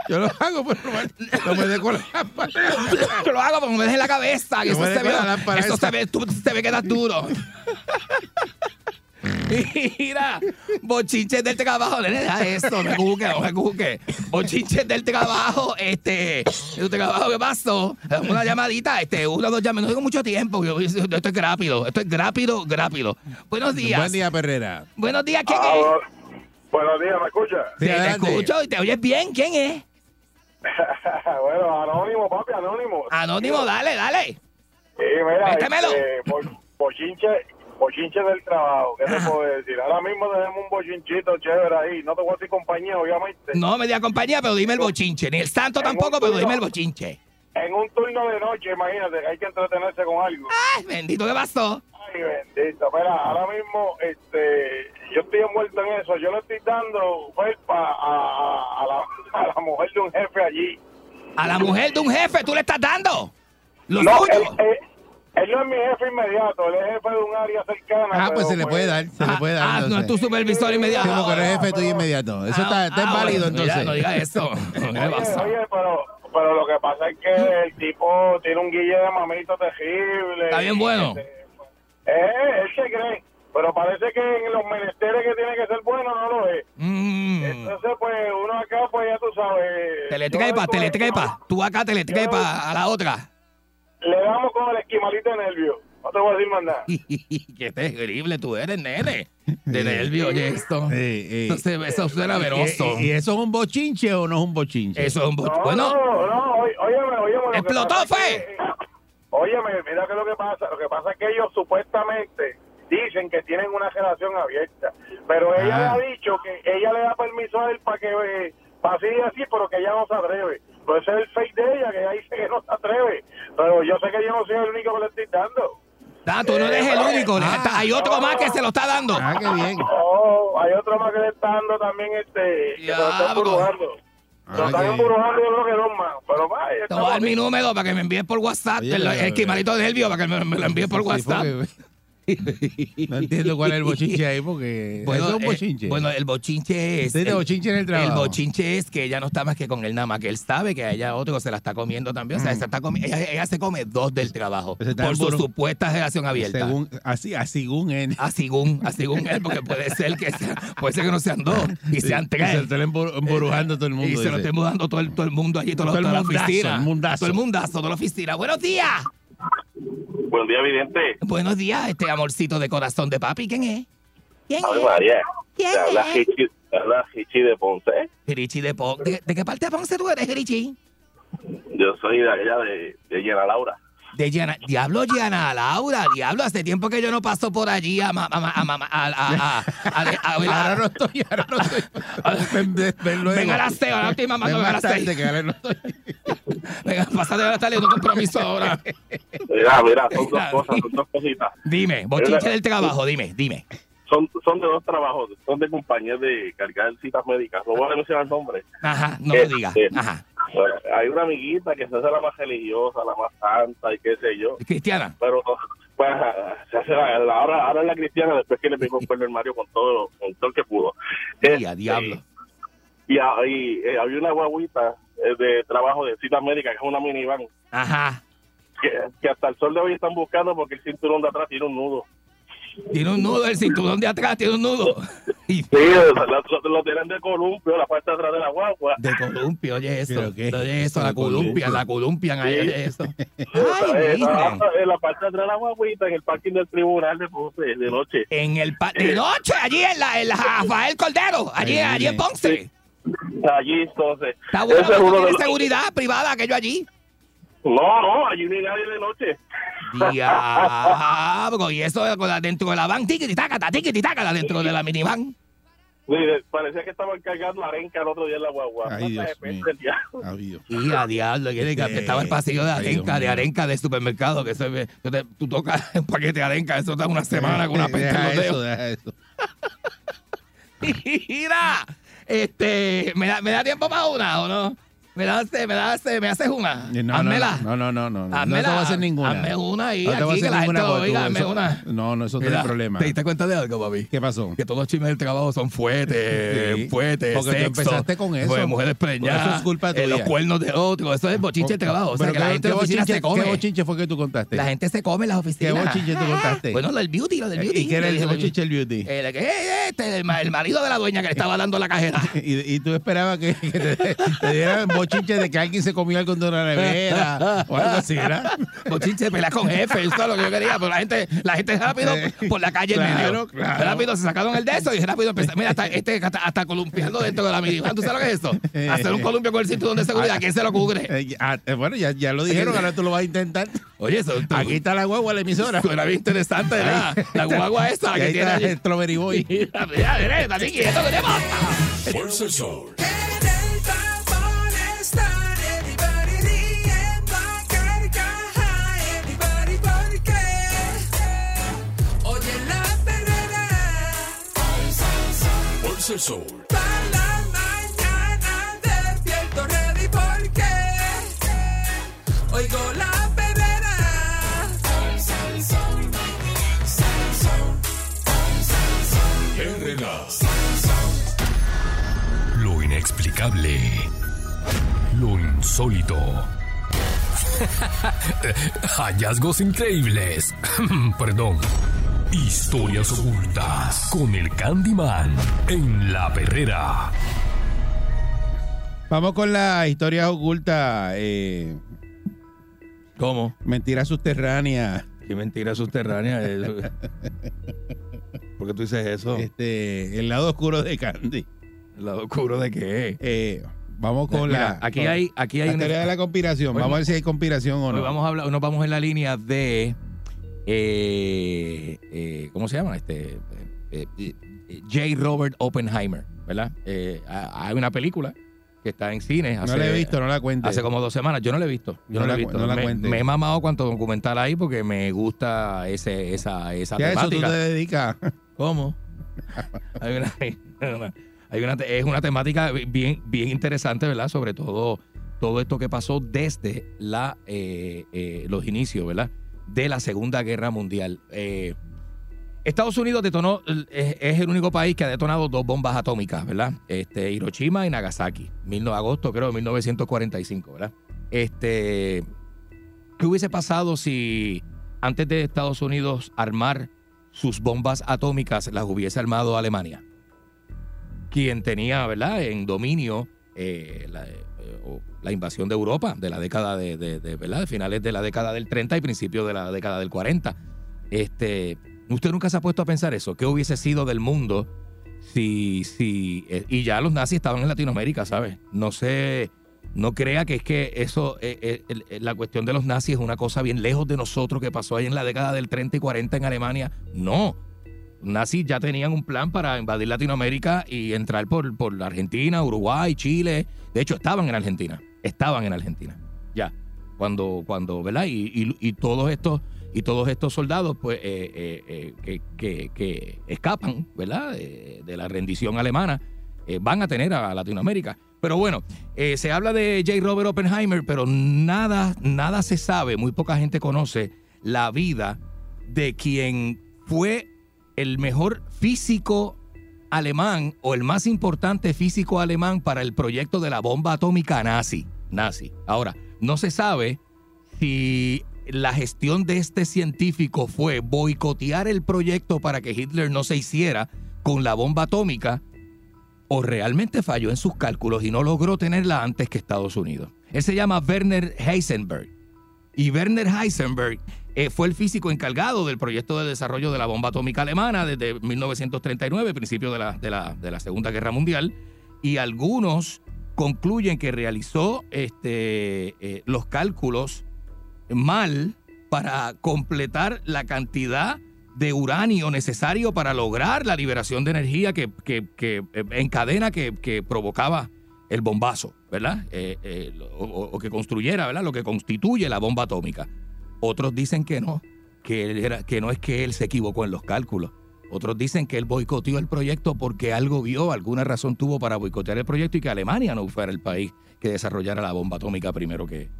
Yo lo hago, pero no me, no con la lámpara. <laughs> Yo lo hago porque me deje la cabeza. No eso se ve, la eso se ve, tú, se ve que das duro. <laughs> <laughs> Mira, bochinches del trabajo, nene, deja eso, no me cuque, no me cuque. Bochinches del trabajo, este, del trabajo, ¿qué pasó? Una llamadita, este, una o dos llamadas, no tengo mucho tiempo, yo, esto es rápido, esto es rápido, rápido. Buenos días. Buen día, Perrera. Buenos días, ¿quién Ah, es? bu- buenos días, ¿me escucha? Sí, Te, escucho y te oyes bien, ¿quién es? <laughs> bueno, anónimo, papi, anónimo. Anónimo, dale, dale. Sí, mira, Métemelo. este, bo- bochinche, bochinche del trabajo, ¿qué te Ajá. puedo decir? Ahora mismo tenemos un bochinchito chévere ahí, no te voy a decir compañía, obviamente. No me di compañía, pero dime el bochinche. Ni el santo En tampoco, pero dime el bochinche. En un turno de noche, imagínate, hay que entretenerse con algo. Ay, bendito, ¿qué pasó? Ay, bendito. Mira, ahora mismo, este, yo estoy envuelto en eso. Yo le estoy dando felpa a, a, la, <laughs> a la mujer de un jefe allí. A la mujer de un jefe, tú le estás dando. Lo No, él- no es mi jefe inmediato, él es jefe de un área cercana. Ah, pues se le puede dar, se le Ah, puede dar. ah, no es tu supervisor Sí, inmediato. porque no es jefe tuyo inmediato. Eso está, está Ah, inválido, bueno, entonces. mira, no diga eso. <laughs> ¿Qué Oye, pasa? oye, pero, pero lo que pasa es que el tipo tiene un guille de mamito terrible. Está bien bueno. Este, Eh, él se cree, pero parece que en los menesteres que tiene que ser bueno no lo es. Mm. Entonces, pues uno acá, pues ya tú sabes. Te le trepa, te le trepa. Tú acá te le trepa a la otra. Le damos con el esquimalito de nervio. No te voy a decir más nada. <laughs> Qué terrible tú eres, nene. De nervio, oye esto. Sí, sí. Eso, se- eso suena venoso. ¿Y, y eso es un bochinche o no es un bochinche? Eso es un bo- No, Bueno, no, no, óyeme, óyeme. ¿Explotó, que- óyeme, mira que lo que pasa. Lo que pasa es que ellos supuestamente dicen que tienen una relación abierta. Pero ella Ah. le ha dicho que ella le da permiso a él para que eh, pase así, pero que ella no se atreve. Pues ese es el fake de ella, que ella dice que no se atreve. Pero yo sé que yo no soy el único que le estoy dando. ah, tú no eres el único. Ah. Hay otro más que se lo está dando. Ah, qué bien. Oh, hay otro más que le está dando también este. Que lo está embrujando. Lo Ahora están que- embrujando yo creo que dos más. Pero vaya, Te voy a dar mi número para que me envíes por WhatsApp. Oye, el, el esquimalito de Elvio para que me, me lo envíes por Sí, WhatsApp. porque- <laughs> no entiendo cuál es el bochinche ahí, porque Bueno, es un eh, bochinche. bueno, el bochinche es. El- bochinche en el trabajo. El bochinche es que ella no está más que con él nada más, que él sabe que a ella otro se la está comiendo también. O sea, se está ella, ella se come dos del trabajo por su supuesta relación abierta. según, así, así según él. A según, a según él, porque puede ser que sea- puede ser que no sean dos y sean Y tres. se está embu- emburujando todo el mundo. Y se lo dice. esté mudando todo el, todo el mundo allí, todo, Todo el toda la mundazo, oficina. el mundazo. Todo el mundazo, toda la oficina. Buenos días. Buen día, evidente. Buenos días, este amorcito de corazón de papi. ¿Quién es? ¿Quién Ave es? María. ¿Quién Te habla es? Hichi, te habla Hichi de Ponce. Richie de Ponce. ¿De, de qué parte de Ponce tú eres, Richie? Yo soy de allá de, de Llena Laura. De Diana, Diablo, Diana Laura, diablo, hace tiempo que yo no paso por allí a ma- a a a- a- a- a- a- a- Ahora no estoy, ahora no estoy. Ven, ven, ven luego. Venga a las seis, ahora estoy mamando, Ven venga a más las seis. tarde, que ahora no estoy. Venga, pásate ahora, está leyendo un compromiso ahora. Mira, mira, son dos cosas, son dos cositas. Dime, bochinche del trabajo, dime, dime. Son, son de dos trabajos, son de compañías de cargar citas médicas. No voy a mencionar el nombre. Ajá, no lo Este, digas. Ajá. Bueno, hay una amiguita que se hace la más religiosa, la más santa y qué sé yo. Cristiana. Pero pues, se hace la, la- ahora, ahora es la cristiana después que le pegó <laughs> cuerno el Mario con todo, lo- con todo el que pudo. Y a Este, diablo. Y, y, eh, había una guaguita eh, de trabajo de citas médicas, que es una minivan, Ajá. que, que hasta el sol de hoy están buscando porque el cinturón de atrás tiene un nudo. Tiene un nudo, el cinturón de atrás tiene un nudo. Y <laughs> Sí, lo, lo- lo tienen de columpio, la parte de atrás de la guagua. de columpio, oye eso. Oye eso, la columpian, la columpian ahí, Sí. oye eso. Eh, <laughs> Ay, en la parte de atrás de la guaguita, en el parking del tribunal de Ponce, de noche. En el de noche, allí en la, en la <laughs> Rafael Cordero, allí, Ahí allí en. Ponce. Allí, entonces. Está bueno, es que uno de tiene los- seguridad privada aquello allí. No, no, allí no hay nadie de noche. Diablo, y eso dentro de la van, tiquititácata, tiquititácata, dentro de la minivan. Sí, parecía que estaban cargando arenca el otro día en la guagua. Ay, Dios mío. Y a diablo, estaba el pasillo de arenca, de arenca de supermercado, que eso, es- tú, tocas <laughs> un paquete de arenca, eso está una semana con una en los dedos. eso. <laughs> Mira, este, ¿me da, ¿me da tiempo para una o no? ¿Me das, me das, me haces una? No, no, Házmela. No, no, no, no. No, no te voy a hacer ninguna. Hazme una ahí, No te aquí, que la gente tú- oiga, hazme una. No, no, eso no es problema. ¿Te diste cuenta de algo, papi? ¿Qué pasó? Que todos los chismes del trabajo son fuertes, Sí, fuertes, porque tú sexo, empezaste con eso. pues, mujeres Por eso preñadas, es culpa eh, los tuya. cuernos de otro, eso es bochinche del trabajo. O sea, que la ¿qué- gente qué en la oficina se come. ¿Qué bochinche fue que tú contaste? La gente se come en las ¿Qué oficinas. bochinche tú contaste? Bueno, lo del beauty, lo del beauty. ¿Y qué era el Lo del- bochinche del beauty? El, eh, este, el, ma- el marido de la dueña que le estaba dando la cajera. <laughs> Y, tú esperabas que, te dieran bochinche de que alguien se comió algo de una nevera o algo así, ¿verdad? Bochinche de pelear con jefe, eso es lo que yo quería, pero la gente, la gente rápido Eh, por la calle en claro, medio. claro. Rápido se sacaron el de eso y rápido empezaron. Mira, hasta, este, hasta, hasta columpiando dentro de la minivan. ¿Tú sabes lo que es eso? Hacer un columpio con el cinturón de seguridad. ¿Quién se lo cubre? Eh, ah, eh, bueno, ya, ya lo dijeron, ahora tú lo vas a intentar. Oye, eso Aquí está la guagua, la emisora. suena bien interesante, ¿verdad? La guagua Y que ahí tiene está allí. el Strawberry Boy. <laughs> Mira, mira, mira, está aquí quieto, ¿qué te pasa? Fuerza el sol. El sol. para la mañana despierto ready porque oigo la perrera. Herrera. Lo inexplicable. Lo insólito. <laughs> Hallazgos increíbles. <laughs> Perdón. Historias ocultas con el Candyman en la perrera. Vamos con la historia oculta. Eh, ¿Cómo? mentira subterránea. Qué mentira subterránea. eso. ¿Por qué tú dices eso? Este, el lado oscuro de Candy. ¿El lado oscuro de qué? Eh, vamos con Mira, la. aquí con hay, aquí hay la una- teoría de la conspiración. Hoy Vamos a ver si hay conspiración o Hoy no. vamos a hablar, nos vamos en la línea de eh, eh, ¿cómo se llama? Este eh, eh, J. Robert Oppenheimer, ¿verdad? Ha- hay una película que está en cines. no la he visto, no la cuente. Hace como dos semanas. Yo no la he visto. Yo No no, la he visto. no la me, me he mamado cuanto documental ahí porque me gusta ese, esa, esa ¿Qué a eso tú temática. te dedicas? ¿Cómo? hay una- <laughs> hay una- hay una- es una temática bien, bien interesante, ¿verdad? Sobre todo todo esto que pasó desde la, eh, eh, los inicios, ¿verdad? De la Segunda Guerra Mundial. Eh, Estados Unidos detonó, es, el único país que ha detonado dos bombas atómicas, ¿verdad? Este, Hiroshima y Nagasaki, 19 de agosto, creo, de 1945, ¿verdad? Este, ¿Qué hubiese pasado si antes de Estados Unidos armar sus bombas atómicas las hubiese armado Alemania? Quien tenía, ¿verdad?, en dominio eh, la, o la invasión de Europa de la década de, ¿verdad?, de finales de la década del 30 y principios de la década del 40. Este, ¿Usted nunca se ha puesto a pensar eso? ¿Qué hubiese sido del mundo si, si, eh, y ya los nazis estaban en Latinoamérica, ¿sabes? No sé, no crea que es que eso, eh, eh, la cuestión de los nazis es una cosa bien lejos de nosotros que pasó ahí en la década del 30 y 40 en Alemania. No. Nazis ya tenían un plan para invadir Latinoamérica y entrar por, por Argentina, Uruguay, Chile. De hecho, estaban en Argentina. Estaban en Argentina. Ya. Cuando, cuando, ¿verdad? Y, y- todos estos y todos estos soldados pues eh, eh, eh, que, que- escapan verdad de, de la rendición alemana eh, van a tener a Latinoamérica pero bueno se habla de J. Robert Oppenheimer pero nada nada se sabe muy poca gente conoce la vida de quien fue el mejor físico alemán o el más importante físico alemán para el proyecto de la bomba atómica nazi nazi ahora no se sabe si la gestión de este científico fue boicotear el proyecto para que Hitler no se hiciera con la bomba atómica o realmente falló en sus cálculos y no logró tenerla antes que Estados Unidos. Él se llama Werner Heisenberg. Y Werner Heisenberg eh, fue el físico encargado del proyecto de desarrollo de la bomba atómica alemana desde 1939, principio de la, Segunda Guerra Mundial. Y algunos concluyen que realizó este, eh, los cálculos mal para completar la cantidad de uranio necesario para lograr la liberación de energía que, que- que, eh, en cadena que, provocaba el bombazo, ¿verdad? O- o que construyera, ¿verdad? Lo que constituye la bomba atómica. Otros dicen que no, que, él era, que no es que él se equivocó en los cálculos. Otros dicen que él boicoteó el proyecto porque algo vio, alguna razón tuvo para boicotear el proyecto y que Alemania no fuera el país que desarrollara la bomba atómica primero que,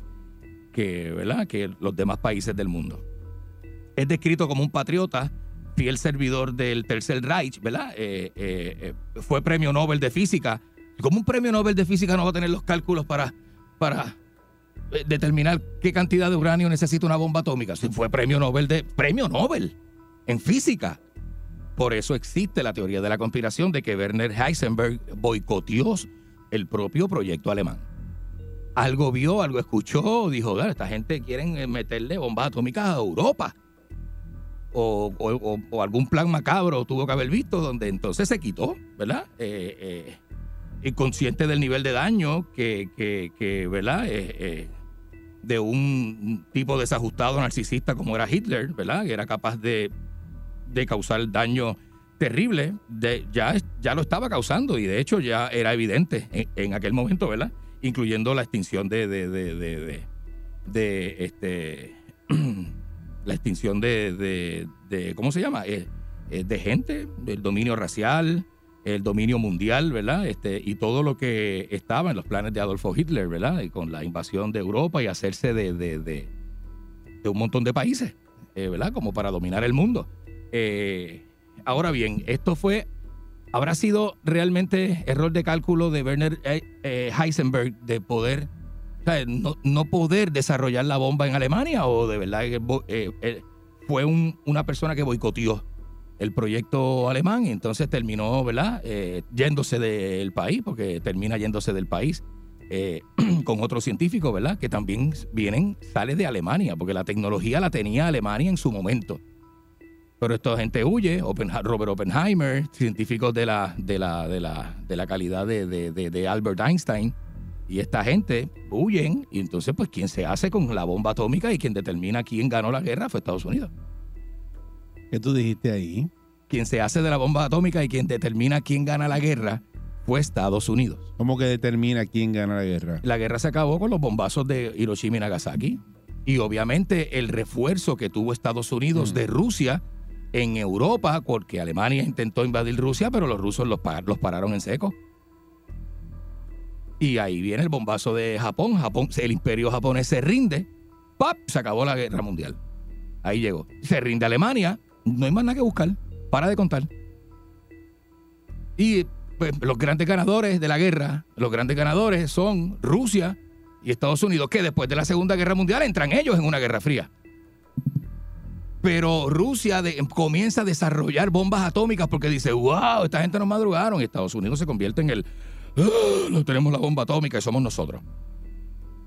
que, ¿verdad? que los demás países del mundo. Es descrito como un patriota, fiel servidor del Tercer Reich, ¿verdad? Eh, eh, eh, fue premio Nobel de Física. ¿Cómo un premio Nobel de Física no va a tener los cálculos para, para determinar qué cantidad de uranio necesita una bomba atómica? Si fue premio Nobel de. ¡Premio Nobel! En física. Por eso existe la teoría de la conspiración de que Werner Heisenberg boicoteó el propio proyecto alemán algo vio, algo escuchó, dijo, "Dale, esta gente quiere meterle bombas atómicas a Europa. O, algún plan macabro tuvo que haber visto, donde entonces se quitó, ¿verdad? Eh, eh, inconsciente del nivel de daño que, ¿verdad? Eh, eh, de un tipo desajustado narcisista como era Hitler, ¿verdad? Que era capaz de, de causar daño terrible, de, ya, ya lo estaba causando y de hecho ya era evidente en, aquel momento, ¿verdad? Incluyendo la extinción de, de, de, de- este <clears throat> la extinción de- ¿cómo se llama? Eh, eh, de gente, del dominio racial, el dominio mundial, ¿verdad? Este, y todo lo que estaba en los planes de Adolfo Hitler, ¿verdad? Y con la invasión de Europa y hacerse de, de- de- un montón de países, eh, ¿verdad? Como para dominar el mundo. Eh, ahora bien, esto fue, ¿habrá sido realmente error de cálculo de Werner eh, eh, Heisenberg de poder, o sea, no, no poder desarrollar la bomba en Alemania o de verdad fue un- una persona que boicoteó el proyecto alemán entonces terminó, ¿verdad? Eh, yéndose del país, porque termina yéndose del país eh, <clears throat> con otros científicos, ¿verdad? Que también vienen, sale de Alemania, porque la tecnología la tenía Alemania en su momento. Pero esta gente huye, Robert Oppenheimer, científicos de la, de la, de la, de la calidad de Albert Einstein, y esta gente huyen, y entonces, pues, quien se hace con la bomba atómica y quien determina quién ganó la guerra fue Estados Unidos. ¿Qué tú dijiste ahí? Quien se hace de la bomba atómica y quien determina quién gana la guerra fue Estados Unidos. ¿Cómo que determina quién gana la guerra? La guerra se acabó con los bombazos de Hiroshima y Nagasaki. Y obviamente el refuerzo que tuvo Estados Unidos de Rusia en Europa porque Alemania intentó invadir Rusia, pero los rusos los, los pararon en seco. Y ahí viene el bombazo de Japón. Japón, el imperio japonés se rinde. ¡Pap! Se acabó la guerra mundial. Ahí llegó. Se rinde Alemania. No hay más nada que buscar. Para de contar. Y pues, los grandes ganadores de la guerra, los grandes ganadores son Rusia y Estados Unidos, que después de la Segunda Guerra Mundial entran ellos en una guerra fría. Pero Rusia comienza a desarrollar bombas atómicas porque dice, wow, esta gente nos madrugaron. Y Estados Unidos se convierte en el, "Ah, no tenemos la bomba atómica y somos nosotros.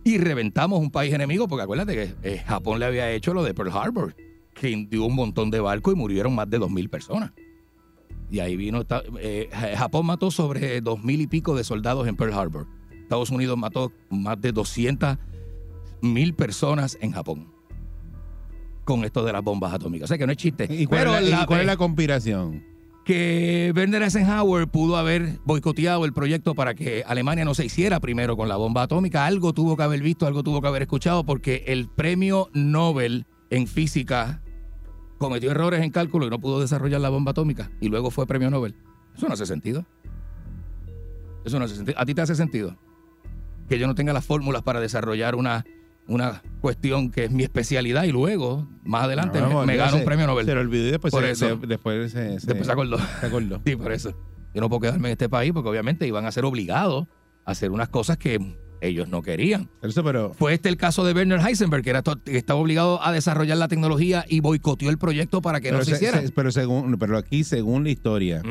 Y reventamos un país enemigo porque acuérdate que eh, Japón le había hecho lo de Pearl Harbor, que hundió un montón de barcos y murieron más de 2.000 personas. Y ahí vino, eh, Japón mató sobre 2.000 y pico de soldados en Pearl Harbor. Estados Unidos mató más de 200 mil personas en Japón con esto de las bombas atómicas. O sea que no es chiste. ¿Y cuál, Pero es, la, y cuál es la conspiración? que Werner Eisenhower pudo haber boicoteado el proyecto para que Alemania no se hiciera primero con la bomba atómica. Algo tuvo que haber visto, algo tuvo que haber escuchado, porque el premio Nobel en física cometió errores en cálculo y no pudo desarrollar la bomba atómica. Y luego fue premio Nobel. Eso no hace sentido. Eso no hace sentido. ¿A ti te hace sentido? Que yo no tenga las fórmulas para desarrollar una, una cuestión que es mi especialidad y luego, más adelante, No, me, me gano un premio Nobel. Se lo olvidó y después, Por se, eso. se- después se- Después se acordó. se acordó. <laughs> Sí, por eso. Yo no puedo quedarme en este país porque obviamente iban a ser obligados a hacer unas cosas que ellos no querían. Eso, pero Fue este el caso de Werner Heisenberg, que, era que estaba obligado a desarrollar la tecnología y boicoteó el proyecto para que pero, no se, se- hiciera. se- pero según pero aquí según la historia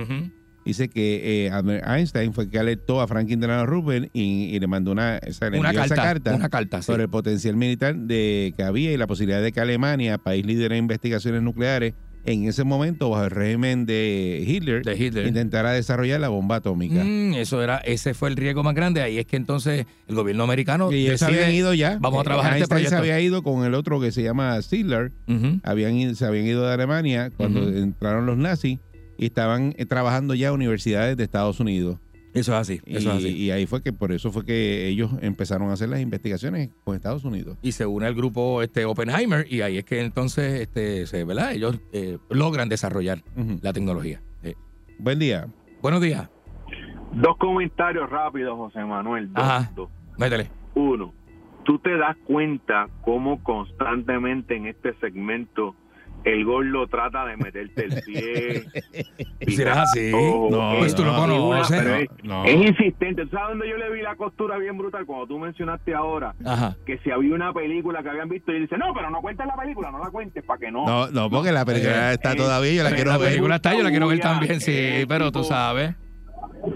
dice que eh, Albert Einstein fue el que alertó a Franklin Delano Roosevelt y, y le mandó una, o sea, le Una envió esa carta, carta una carta, sí. sobre el potencial militar de que había y la posibilidad de que Alemania, país líder en investigaciones nucleares, en ese momento bajo el régimen de Hitler, De Hitler. intentara desarrollar la bomba atómica. Mm, eso era, ese fue el riesgo más grande. Ahí es que entonces el gobierno americano Y ellos se habían ido ya. Vamos a Eh, trabajar este Einstein se proyecto. había ido con el otro que se llama Siller. Habían se habían ido de Alemania cuando entraron los nazis y estaban eh, trabajando ya en universidades de Estados Unidos. Eso es así, Y, eso es así. y ahí fue que por eso fue que ellos empezaron a hacer las investigaciones con Estados Unidos. y se une al grupo este Oppenheimer y ahí es que entonces este se, ¿verdad? ellos eh, logran desarrollar la tecnología. Eh, Buen día. buenos días. Dos comentarios rápidos, José Manuel. Dos, Ajá. dos. Métele. Uno, tú te das cuenta cómo constantemente en este segmento el gordo trata de meterte el pie. <laughs> Si eres así, Oh, pues tú lo es una- conoces. pero es, No. es insistente. ¿Tú ¿Sabes dónde yo le vi la costura bien brutal? Cuando tú mencionaste ahora Ajá. que si había una película que habían visto y él dice, no, pero no cuentes la película, no la cuentes para que no. No, no, porque la película Eh, está eh, todavía, yo la pero quiero la ver. película está, yo la quiero ver también, sí, eh, pero tú tipo- sabes.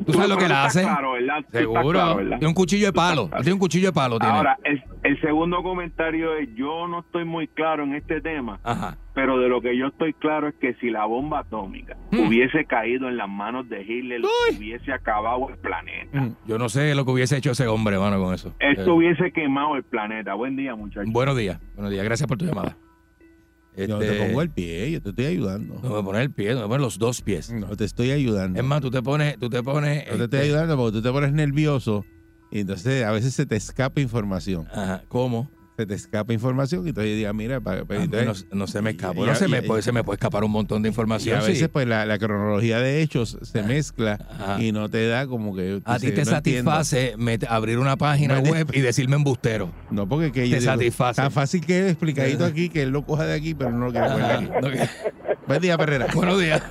Tú sabes lo que Pero hace. claro, ¿verdad? Seguro. claro, ¿verdad? Tiene un cuchillo de palo. Tiene un cuchillo de palo. Tiene. Ahora, el, el segundo comentario es, yo no estoy muy claro en este tema, Ajá. pero de lo que yo estoy claro es que si la bomba atómica Hmm. hubiese caído en las manos de Hitler, Uy. hubiese acabado el planeta. Mm. Yo no sé lo que hubiese hecho ese hombre, mano, con eso. Esto Eh, hubiese quemado el planeta. Buen día, muchachos. buenos días. Buenos días. Gracias por tu llamada. Yo Este, te pongo el pie, yo te estoy ayudando. No me pones el pie, no me pones los dos pies. No, te estoy ayudando. Es más, tú te pones, tú te pones. Yo te estoy este, ayudando porque tú te pones nervioso y entonces a veces se te escapa información. Ajá. ¿Cómo? Se te escapa información y entonces diga, mira, para, A mí no, no se me escapa. y- Bueno, y- se, me y- puede, se me puede escapar un montón de Y información. a veces sí. pues la, la cronología de hechos se mezcla Ajá. y no te da como que... A ti te no satisface met- abrir una página No, web y decirme embustero. No, porque que Te yo digo, satisface. Tan fácil que es explicadito aquí que él lo coja de aquí, pero no lo quiere poner aquí. No, que- Buen día, Perrera. <laughs> Buenos días.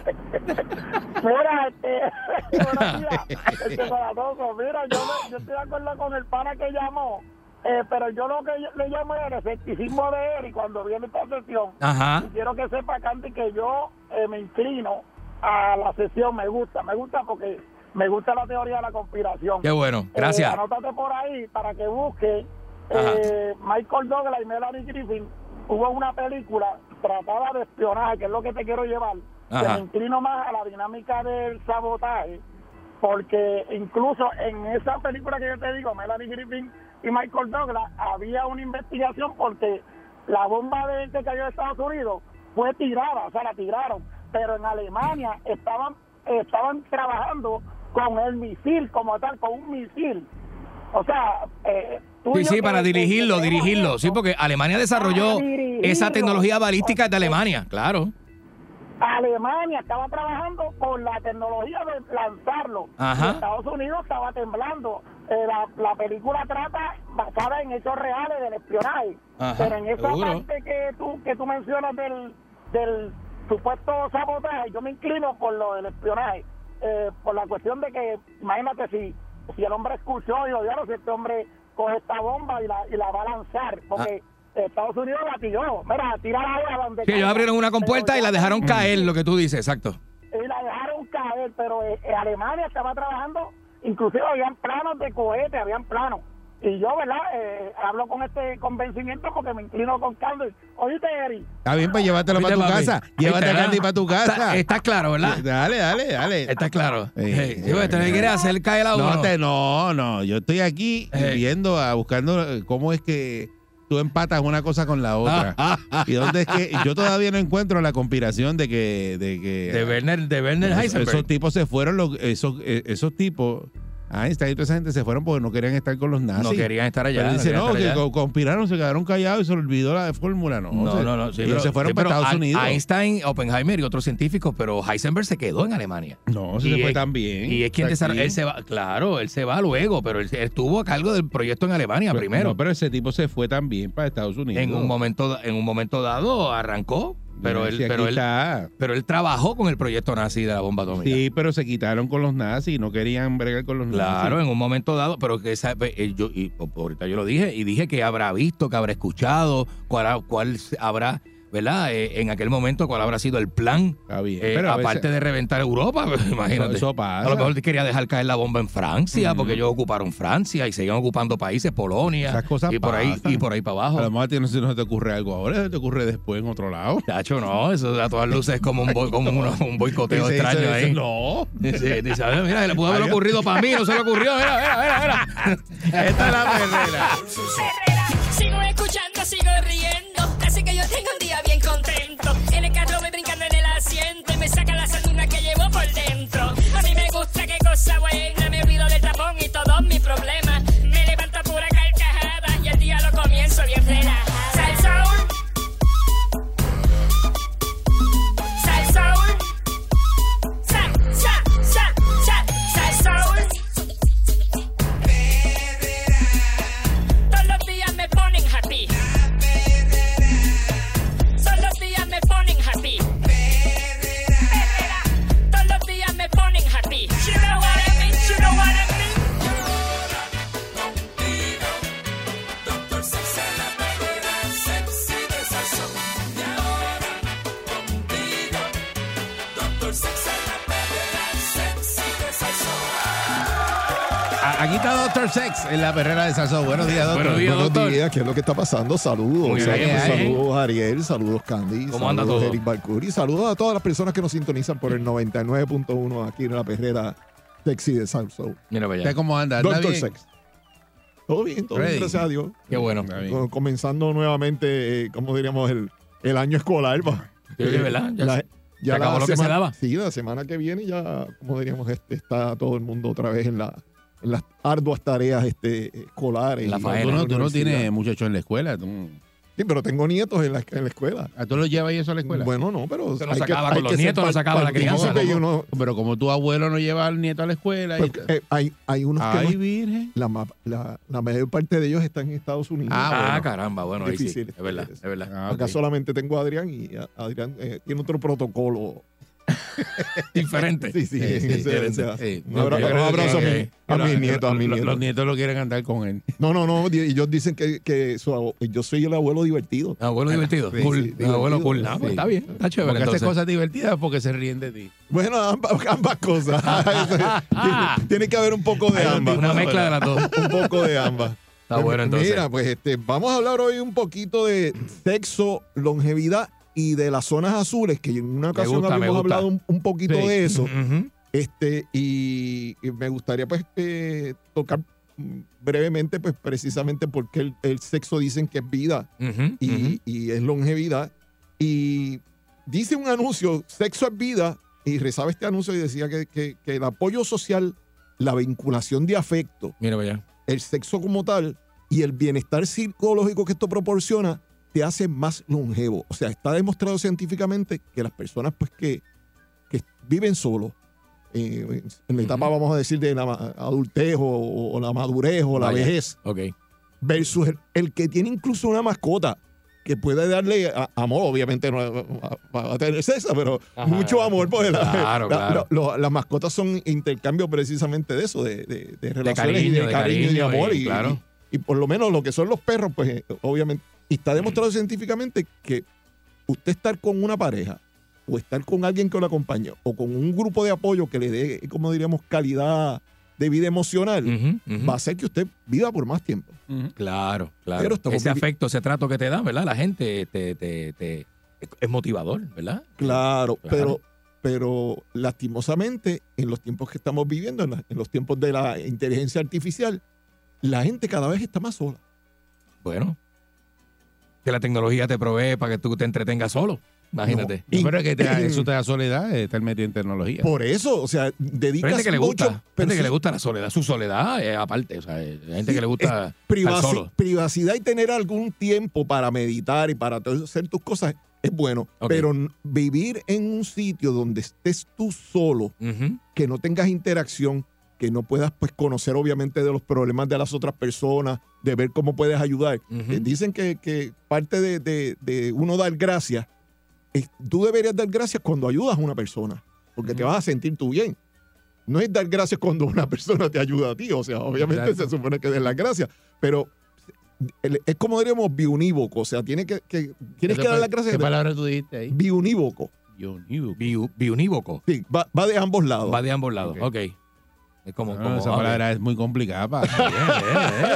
Mira, este, <laughs> buenos días, este. Mira, yo, me- yo estoy de acuerdo con el pana que llamó, eh, pero yo lo que yo- le llamo es el escepticismo de él y cuando viene esta sesión, Ajá. y quiero que sepa, Candy, que yo eh, me inclino a la sesión, me gusta, me gusta porque me gusta la teoría de la conspiración. Qué bueno. Gracias. Eh, anótate por ahí para que busque eh, Michael Douglas y Melanie Griffin. Hubo una película tratada de espionaje, que es lo que te quiero llevar. Que Ajá. me inclino más a la dinámica del sabotaje, porque incluso en esa película que yo te digo, Melanie Griffin y Michael Douglas, había una investigación porque la bomba de que cayó de Estados Unidos fue tirada, o sea, la tiraron, pero en Alemania estaban estaban trabajando con el misil como tal, con un misil. O sea, eh, Sí, sí, para dirigirlo, dirigirlo. Sí, porque Alemania desarrolló esa tecnología balística de Alemania, claro. Alemania estaba trabajando con la tecnología de lanzarlo. Ajá. Estados Unidos estaba temblando. Eh, la, la película trata basada en hechos reales del espionaje. Ajá, Pero en esa seguro. parte que tú, que tú mencionas del, del supuesto sabotaje, yo me inclino por lo del espionaje. Eh, por la cuestión de que, imagínate si, si el hombre escuchó y lo vieron, si este hombre coge esta bomba y la, y la va a lanzar. Porque Estados Unidos la tiró. Mira, tírala ahí a donde Sí, ellos abrieron una compuerta y la dejaron caer, lo que tú dices, exacto. y la dejaron caer, pero eh, eh, Alemania estaba trabajando, inclusive habían planos de cohete, habían planos. Y yo, ¿verdad? Eh, hablo con este convencimiento porque me inclino con Carlos. Oíste, Eri, Está bien, pues llévatelo para tu papi. casa. Llévate a Candy para tu casa. Está, está claro, ¿verdad? Dale, dale, dale. Está claro. Sí, Hey, sí, sí, porque ¿Usted me quiere hacer caer a uno? No, te- no, no. Yo estoy aquí Ey. viendo, a, buscando eh, cómo es que tú empatas una cosa con la otra. <laughs> y dónde es que yo todavía no encuentro la conspiración de que de que De Werner, de Werner esos, Heisenberg. esos tipos se fueron los esos eh, esos tipos Einstein y toda esa gente se fueron porque no querían estar con los nazis. No querían estar allá, Pero no dice, no, que allá". co- conspiraron, se quedaron callados y se olvidó la fórmula. No, No, se- no, no. sí, pero- se fueron sí, para Estados Unidos. Einstein, Oppenheimer y otros científicos, pero Heisenberg se quedó en Alemania. No, se Y fue también. Y es quien desarrolló. Él se va, claro, él se va luego, pero él, él estuvo a cargo del proyecto en Alemania Pero- primero. no, pero ese tipo se fue también para Estados Unidos. en un momento, en un momento dado arrancó, pero él, pero él, pero él trabajó con el proyecto nazi de la bomba atómica. Sí, pero se quitaron con los nazis, no querían bregar con los Claro, nazis. en un momento dado, pero que esa- eh, yo, y ahorita yo lo dije, y dije que habrá visto, que habrá escuchado, cuál, cuál habrá, ¿verdad? Eh, en aquel momento, cuál habrá sido el plan, Está bien. eh, pero aparte veces- de reventar Europa, imagínate. <laughs> Eso, eso pasa. A lo mejor quería dejar caer la bomba en Francia, porque ellos ocuparon Francia y seguían ocupando países, Polonia, Esas cosas y por ahí pasan. y por ahí para abajo. A lo mejor ti no, se- no te ocurre algo ahora, se te ocurre después en otro lado. Chacho, no, eso a todas luces es como un, boi- como uno- un boicoteo Dice- extraño dice- ahí. No. Dice, dice, a ver, mira, le pudo haber ocurrido para mí, no se le ocurrió. Mira, mira, mira, mira. <laughs> Esta es la perrera. Sigo escuchando, sigo riendo. En la perrera de Salsón. Buenos días, doctor. Buenos días, Buenos días, ¿qué es lo que está pasando? Saludos. Saludos, bien, saludos, Ariel, saludos Candy, ¿Cómo anda saludos todo? Eric Balcuri, saludos a todas las personas que nos sintonizan por el 99.1 aquí en la perrera sexy de Salso. Mira para ¿Usted allá. cómo anda? ¿Anda Doctor bien? Sex. Todo bien, todo bien, gracias a Dios. Qué bueno. Comenzando nuevamente, eh, como diríamos, el, el año escolar. va. Sí, de verdad, ya se- se acabó lo que se daba. Sí, la semana que viene ya, como diríamos, este, está todo el mundo otra vez en, la, en las arduas tareas este, escolares. La faena. Tú no, tú no universidad. tienes muchachos en la escuela. Tú, Sí, pero tengo nietos en la, en la escuela. ¿A tú los llevas eso a la escuela? Bueno, no, pero. No hay se que- acaba hay con los que nietos, no se acaba la crianza, y ¿no? uno- Pero como tu abuelo no lleva al nieto a la escuela. y- porque, eh, hay, hay unos que. Ay, no- virgen. la, ma- la, la mayor parte de ellos están en Estados Unidos. Ah, Ah, caramba, bueno, ahí sí. Difícil. Es verdad, es verdad. Ah, Acá solamente tengo a Adrián y a- Adrián eh, tiene otro protocolo. <laughs> Diferente. Sí, sí, Sí. Sí. un abrazo a, mi- a mis nietos, a mis nietos. Los nietos lo quieren andar con él. No, no, no. di- Ellos dicen que, que su yo soy el abuelo divertido. Abuelo divertido. Sí, cool. sí, divertido. Abuelo cool. Pues Sí. está bien. Está chévere. Porque hace entonces. cosas divertidas porque se ríen de ti. Bueno, ambas, <laughs> ambas cosas. <laughs> tiene, tiene que haber un poco de ambas. Una mezcla de las dos. Un poco de ambas. Está bueno, entonces. Mira, pues este, vamos a hablar hoy un poquito de sexo, longevidad y de las zonas azules, que en una ocasión gusta, habíamos hablado un, un poquito Sí. de eso. Este, y, y me gustaría pues eh, tocar brevemente, pues precisamente porque el, el sexo dicen que es vida y, ujú. y es longevidad. Y dice un anuncio, sexo es vida, y rezaba este anuncio y decía que, que- que el apoyo social, la vinculación de afecto, Mira allá. el sexo como tal y el bienestar psicológico que esto proporciona te hace más longevo. O sea, está demostrado científicamente que las personas pues que, que viven solos, eh, en la etapa, vamos a decir, de la adultez o, o la madurez o la vejez, Ok. versus el, el que tiene incluso una mascota que puede darle a- amor, obviamente no va, a tener César, pero Ajá. mucho amor, porque la- Claro, la- claro. lo- las mascotas son intercambio precisamente de eso, de, de, de relaciones y cariño, de de cariño y de amor. y Y, claro. y- y por lo menos lo que son los perros, pues eh, obviamente, y está demostrado científicamente que usted estar con una pareja o estar con alguien que lo acompaña o con un grupo de apoyo que le dé, como diríamos, calidad de vida emocional, va a hacer que usted viva por más tiempo. Claro, claro. Pero ese afecto, ese trato que te dan, ¿verdad? La gente te, te, te- es motivador, ¿verdad? Claro, Claro. pero pero lastimosamente en los tiempos que estamos viviendo, en, la- en los tiempos de la inteligencia artificial, la gente cada vez está más sola. Bueno, que la tecnología te provee para que tú te entretengas solo. Imagínate. No. Pero es que te <laughs> eso te da soledad, eh, estar metido en tecnología. Por eso, o sea, dedicas gente que le mucho, gusta, gente que le gusta la soledad, su soledad aparte, o sea, hay gente Sí, que le gusta privaci- solo. privacidad y tener algún tiempo para meditar y para to- hacer tus cosas es bueno, pero vivir en un sitio donde estés tú solo, que no tengas interacción, que no puedas pues conocer obviamente de los problemas de las otras personas, de ver cómo puedes ayudar. Eh, Dicen que, que parte de, de- de uno dar gracias, es- tú deberías dar gracias cuando ayudas a una persona, porque te vas a sentir tú bien. No es dar gracias cuando una persona te ayuda a ti, o sea, obviamente Exacto. se supone que des las gracias, pero es como diríamos biunívoco, o sea, tiene que, que- tienes Eso que dar las gracias. ¿Qué palabra tú dijiste ahí? Biunívoco. Biunívoco. Biu- biunívoco. Sí, va, va de ambos lados. Va de ambos lados. Ok. Ok. Es como, No, como esa palabra es muy complicada. pa. <laughs> Bien,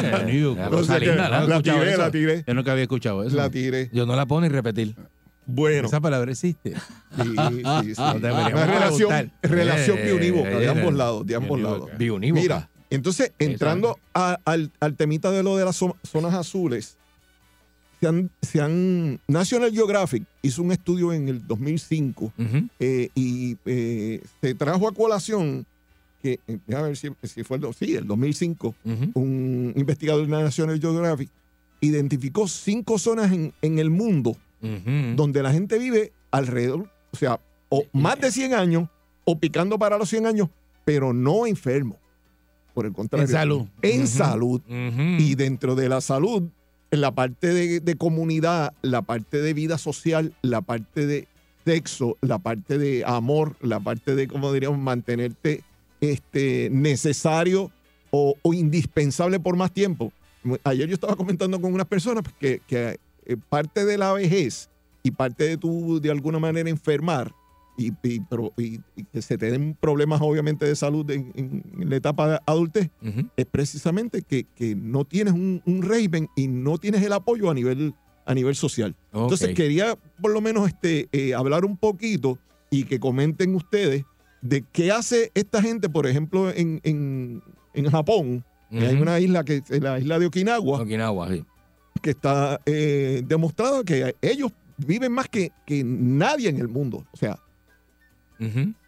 bien, bien. Biunívoco. Una No cosa sé qué, linda, ¿no? la, ¿Has escuchado tiré, eso? la tiré, Yo nunca había escuchado eso. la tiré. Yo no la puedo ni repetir. Bueno, Esa palabra existe. sí, <laughs> sí, sí. No deberíamos Una relación, preguntar. relación Eh, biunívoca, de eh, ambos lados, de ambos lados. Biunívoca. Mira, entonces, entrando a- al, al temita de lo de las zo- zonas azules, se han, se han- National Geographic hizo un estudio en el 2005 Ujú. eh, y eh, se trajo a colación que, eh, déjame ver si, si fue el, sí, el 2005, Ujú. un investigador de la National Geographic identificó cinco zonas en, en el mundo donde la gente vive alrededor, o sea, o más de 100 años o picando para los 100 años, pero no enfermo. Por el contrario. En salud. En salud. Y dentro de la salud, en la parte de, de comunidad, la parte de vida social, la parte de sexo, la parte de amor, la parte de, como diríamos, mantenerte este, necesario o, o indispensable por más tiempo. Ayer yo estaba comentando con unas personas que, que, eh, parte de la vejez y parte de tu, de alguna manera, enfermar y, y- pero, y- y que se te den problemas, obviamente, de salud en, la etapa de adultez, es precisamente que, que no tienes un, un régimen y no tienes el apoyo a nivel, a nivel social. Entonces Ok. quería por lo menos este, eh, hablar un poquito y que comenten ustedes de qué hace esta gente, por ejemplo, en, en, en Japón, que hay una isla que es la isla de Okinawa, Okinawa, sí. que está eh, demostrado que ellos viven más que, que nadie en el mundo. O sea.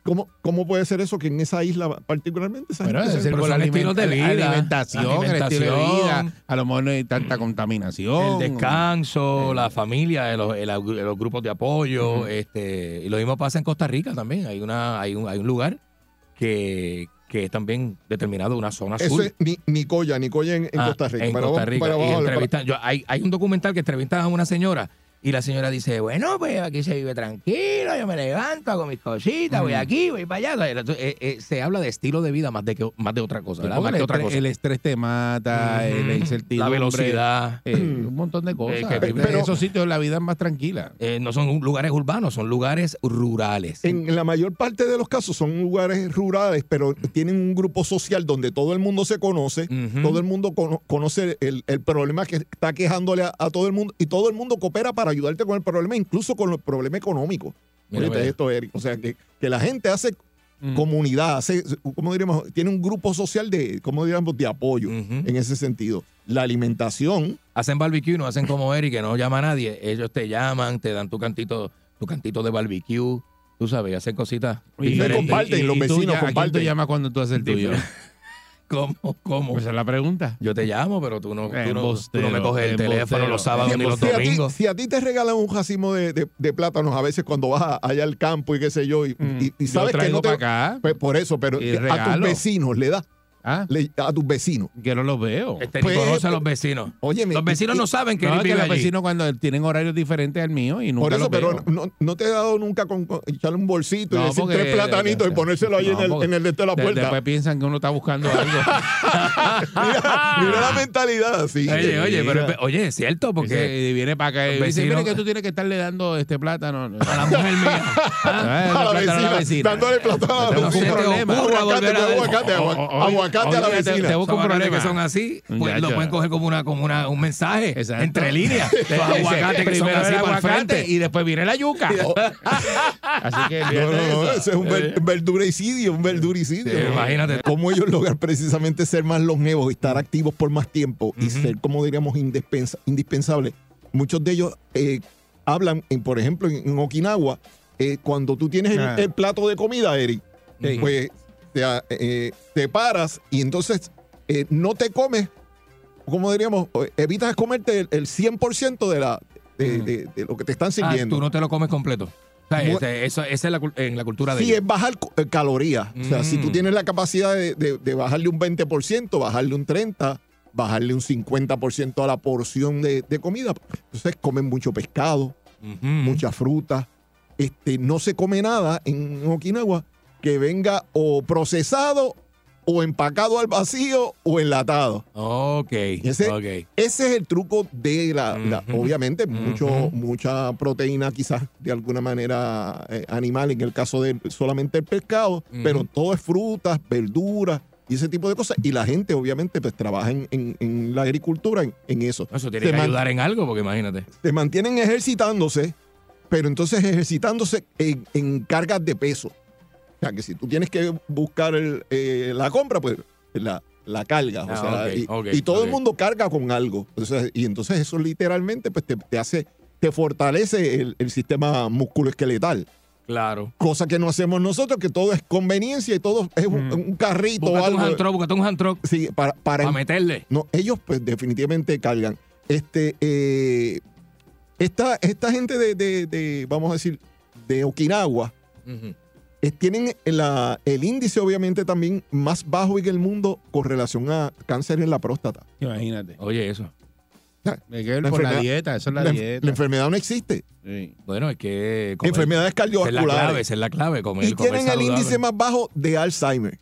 ¿Cómo, ¿cómo puede ser eso que en esa isla particularmente esa Bueno, gente ser pero por la estilos de alimenta- vida, alimentación, el estilo de alimentación. vida. A lo mejor no hay tanta contaminación. El descanso, la familia, los, el- los grupos de apoyo, este, y lo mismo pasa en Costa Rica también. Hay una, hay un, hay un lugar que, que es también determinado una zona Eso azul. es Ni- Nicoya, Nicoya en, en Ah, Costa Rica. En Costa Rica. para para- entrevistan- yo- hay, hay un documental que entrevistan a una señora y la señora dice, bueno, pues aquí se vive tranquilo, yo me levanto, hago mis cositas, voy Mm. aquí, voy para allá. Entonces, eh, eh, se habla de estilo de vida más de, que, más de otra cosa, Sí, ¿verdad? porque Más que el, otra estrés, cosa. el estrés te mata, Ujú. la incertidumbre. La velocidad. eh, un montón de cosas. Que- En pero- esos sitios la vida es más tranquila. Eh, no son lugares urbanos, son lugares rurales. En la mayor parte de los casos son lugares rurales, pero tienen un grupo social donde todo el mundo se conoce, todo el mundo cono- conoce el, el problema que está quejándole a, a todo el mundo y todo el mundo coopera para ayudarte con el problema, incluso con el problema económico. Mira, mira. esto, Eric. O sea, que, que la gente hace Mm. comunidad, hace, ¿cómo diríamos? Tiene un grupo social de, ¿cómo diríamos? De apoyo en ese sentido. La alimentación, Hacen barbecue, no hacen como Eric, que no llama a nadie. Ellos te llaman, te dan tu cantito, tu cantito de barbecue. Tú sabes, hacen cositas Y diferentes. comparten, los vecinos ya- ¿A quién comparten. llamas cuando tú haces el tuyo? <laughs> <laughs> ¿Cómo? ¿Cómo? Esa es la pregunta. Yo te llamo, pero tú no, tú no, tú Embustero, no me coges el teléfono los sábados ni los Si a, ti, domingos. si a ti te regalan un racimo de, de- de plátanos a veces cuando vas allá al campo y qué sé yo, y, y- y Yo sabes que no te... para acá. Pues por eso, pero a tus vecinos le da. Ah, Le- a tus vecinos. que no los veo. Este Pues, ni conoce a pues, los vecinos. Óyeme, Los vecinos y- no saben que No, él es que vive los allí. vecinos cuando tienen horarios diferentes al mío y nunca Por eso, los pero veo. no, no te he dado nunca con, con echarle un bolsito y decir porque- tres platanitos y ponérselo ahí No, en, el, porque en el de la de- puerta. Después piensan que uno está buscando algo. <laughs> mira, mira la mentalidad así. Oye, oye, pero mira. oye, es cierto, porque viene para acá y dice, mire que tú tienes que estarle dando este plátano. a la mujer mía. <laughs> Ah, a la vecina, dándole plátano a la vecina. problema. Aguacate, volver a- aguacate, A la te- vecina. te busco un que son así, pues lo pueden coger como una, como una, un mensaje Exacto. entre líneas. <laughs> Los aguacates que son así para el frente. y después viene la yuca. <laughs> Así que No, no, no, eso. es un, ver- un verduricidio, un verduricidio. Sí, imagínate. Cómo ellos logran precisamente ser más longevos, estar activos por más tiempo y ser, como diríamos, indispensa- indispensables. Muchos de ellos eh, hablan, en, por ejemplo, en, en Okinawa, eh, cuando tú tienes el, Ah. el plato de comida, Eric, pues te, eh, te paras y entonces eh, no te comes, como diríamos, eh, evitas comerte el, el 100% de, la, de, de- de lo que te están Ah, sirviendo. tú no te lo comes completo. O sea, eso, esa es la, en la cultura de Sí, ellos. es bajar eh, calorías. O sea, si tú Mm. tienes la capacidad de, de- de bajarle un 20%, bajarle un 30%, bajarle un 50% a la porción de, de comida, entonces comen mucho pescado, mucha fruta. Este, no se come nada en Okinawa que venga o procesado o empacado al vacío o enlatado. Ok, Ese- ok. Ese es el truco de la, obviamente, mucho, mucha proteína quizás de alguna manera eh, animal, en el caso de solamente el pescado, pero todo es frutas, verduras y ese tipo de cosas. Y la gente obviamente pues trabaja en, en- en la agricultura, en, en eso. Eso tiene Se que ayudar en algo, porque imagínate. Se mantienen ejercitándose, pero entonces ejercitándose en, en cargas de peso. O sea, que si tú tienes que buscar el, eh, la compra, pues la, la carga. o Ah, sea, y, todo el mundo carga con algo. O sea, y entonces eso literalmente pues te, te hace, te fortalece el, el sistema musculoesqueletal. Claro. Cosa que no hacemos nosotros, que todo es conveniencia y todo es un, un carrito o algo. un hand truck, un hand truck Sí, para, para, para meterle. no, ellos pues definitivamente cargan. Este, eh, esta, esta gente de, de- de, vamos a decir, de Okinawa, eh, tienen la- el índice obviamente también más bajo en el mundo con relación a cáncer en la próstata. Imagínate. Oye, eso. La por la dieta, eso es la, La, dieta. la enfermedad no existe. Sí. Bueno, es que. comer- Enfermedades Esa es la clave, cardiovasculares. esa es la clave. Comer, Y comer tienen el índice más bajo de Alzheimer,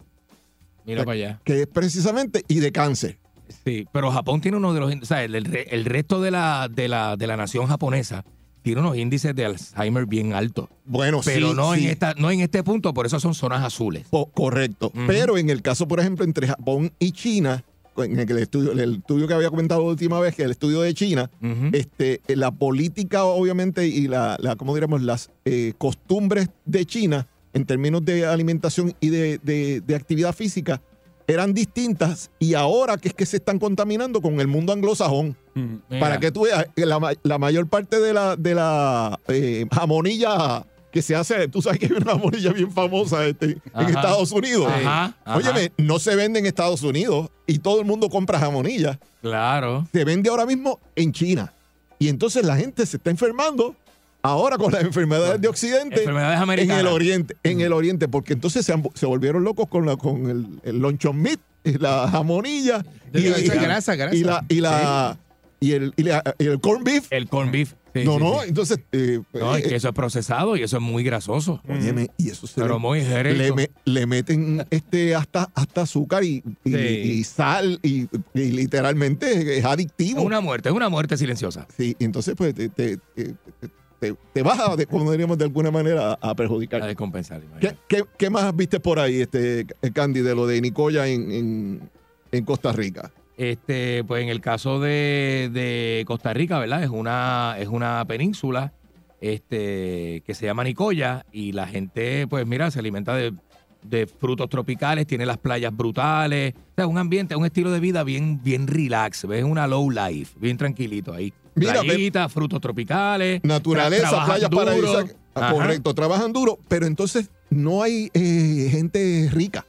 Mira para allá. que es precisamente, y de cáncer. Sí, pero Japón tiene uno de los. O sea, el, el resto de la, de, la, de la nación japonesa tiene unos índices de Alzheimer bien altos. Bueno, Pero sí, no, sí. En esta, no en este punto, por eso son zonas azules. Po- correcto. Pero en el caso, por ejemplo, entre Japón y China, en el estudio, el estudio que había comentado la última vez, que el estudio de China, este, la política, obviamente, y la, la ¿cómo diríamos? Las eh, costumbres de China en términos de alimentación y de, de- de actividad física eran distintas y ahora que es que se están contaminando con el mundo anglosajón. Mira. Para que tú veas, la, la mayor parte de la, de la eh, jamonilla que se hace, tú sabes que hay una jamonilla bien famosa este, en. Estados Unidos. Ajá, ajá. Óyeme, no se vende en Estados Unidos y todo el mundo compra jamonilla. Claro. Se vende ahora mismo en China. Y entonces la gente se está enfermando ahora con las enfermedades de Occidente Enfermedades en americanas. el Oriente, en el Oriente, porque entonces se, han- se volvieron locos con, la, con el, el lonchon meat, y la jamonilla y, grasa, grasa. y la y la y el, y la- y el corn beef. El corn beef. Sí, no, sí, no, sí. entonces eh, No, es eh, que eso es procesado y eso es muy grasoso. óyeme, y eso se Pero le- muy le, jerez. me- le meten este hasta hasta azúcar y, y- Sí. y sal y, y literalmente es adictivo. Es una muerte, es una muerte silenciosa. Sí, entonces pues te, te, te- te- te vas a, de- como diríamos de alguna manera, a perjudicar. La de compensar. ¿Qué, imagínate. qué, qué más viste por ahí, este Candy, de lo de Nicoya en, en, en Costa Rica? Este, pues en el caso de, de Costa Rica, ¿verdad? Es una, es una península este, que se llama Nicoya y la gente, pues mira, se alimenta de, de frutos tropicales, tiene las playas brutales, o sea, un ambiente, un estilo de vida bien, bien relax, ves una low life, bien tranquilito ahí. Mira, frutos tropicales. Naturaleza, playas paradisíacas. Correcto, trabajan duro, pero entonces no hay eh, gente rica.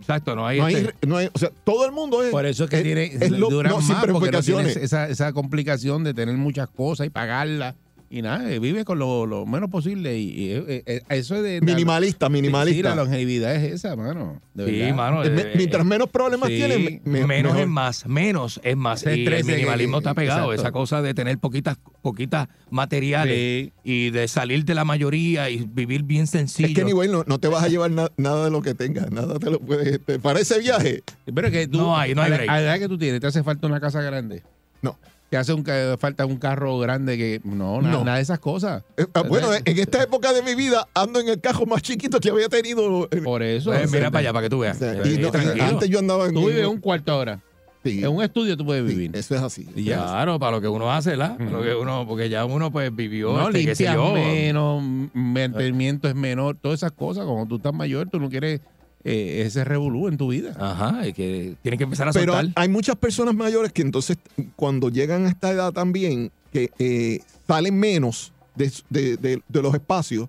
Exacto, no hay. No hay, este- no hay- o sea, todo el mundo es. Por eso es que tiene, es lo- duran no, más porque no tienes esa, esa complicación de tener muchas cosas y pagarlas. Y nada, eh, vive con lo, lo menos posible. Y, y, eh, eh, eso es de. Minimalista, Sí, minimalista. la longevidad es esa, mano. de Sí, verdad. mano. Mientras menos problemas sí, tienen, me- menos mejor. es más, menos es más. Y el minimalismo está pegado, exacto. esa cosa de tener poquitas, poquitas materiales Sí. y de salir de la mayoría y vivir bien sencillo. Es que, anyway, no, no te vas a llevar na- nada de lo que tengas. Nada te lo puedes. este, para ese viaje, Pero es que tú, No hay- no hay a, la, break. a la edad que tú tienes, ¿te hace falta una casa grande? No. ¿Te hace un, falta un carro grande que... No, na- No. nada de esas cosas. eh, ah, bueno, en esta época de mi vida ando en el carro más chiquito que había tenido. eh, Por eso. Pues mira para allá, para que tú veas. Eh, y no- antes yo andaba en. Tú vives un cuarto ahora. Sí, En un estudio tú puedes sí, vivir. eso es así. Ya. Claro, para lo que uno hace, ¿la? Lo que uno, porque ya uno pues vivió, No, este, qué sé limpias yo. menos, mantenimiento es menor, todas esas cosas. Cuando tú estás mayor, tú no quieres eh, ese revolú en tu vida. Ajá, y que tienes que empezar a Pero soltar. hay muchas personas mayores que entonces, cuando llegan a esta edad también, que eh, salen menos de, de- de- de los espacios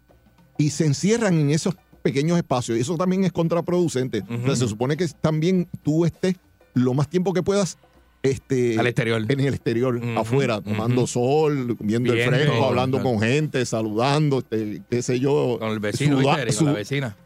y se encierran en esos pequeños espacios. Y eso también es contraproducente. O sea, Ujú. se supone que también tú estés lo más tiempo que puedas este, Al exterior. en el exterior, afuera, tomando sol, viendo el fresco, hablando con gente, saludando, este, qué sé yo. Con el vecino. Con la vecina.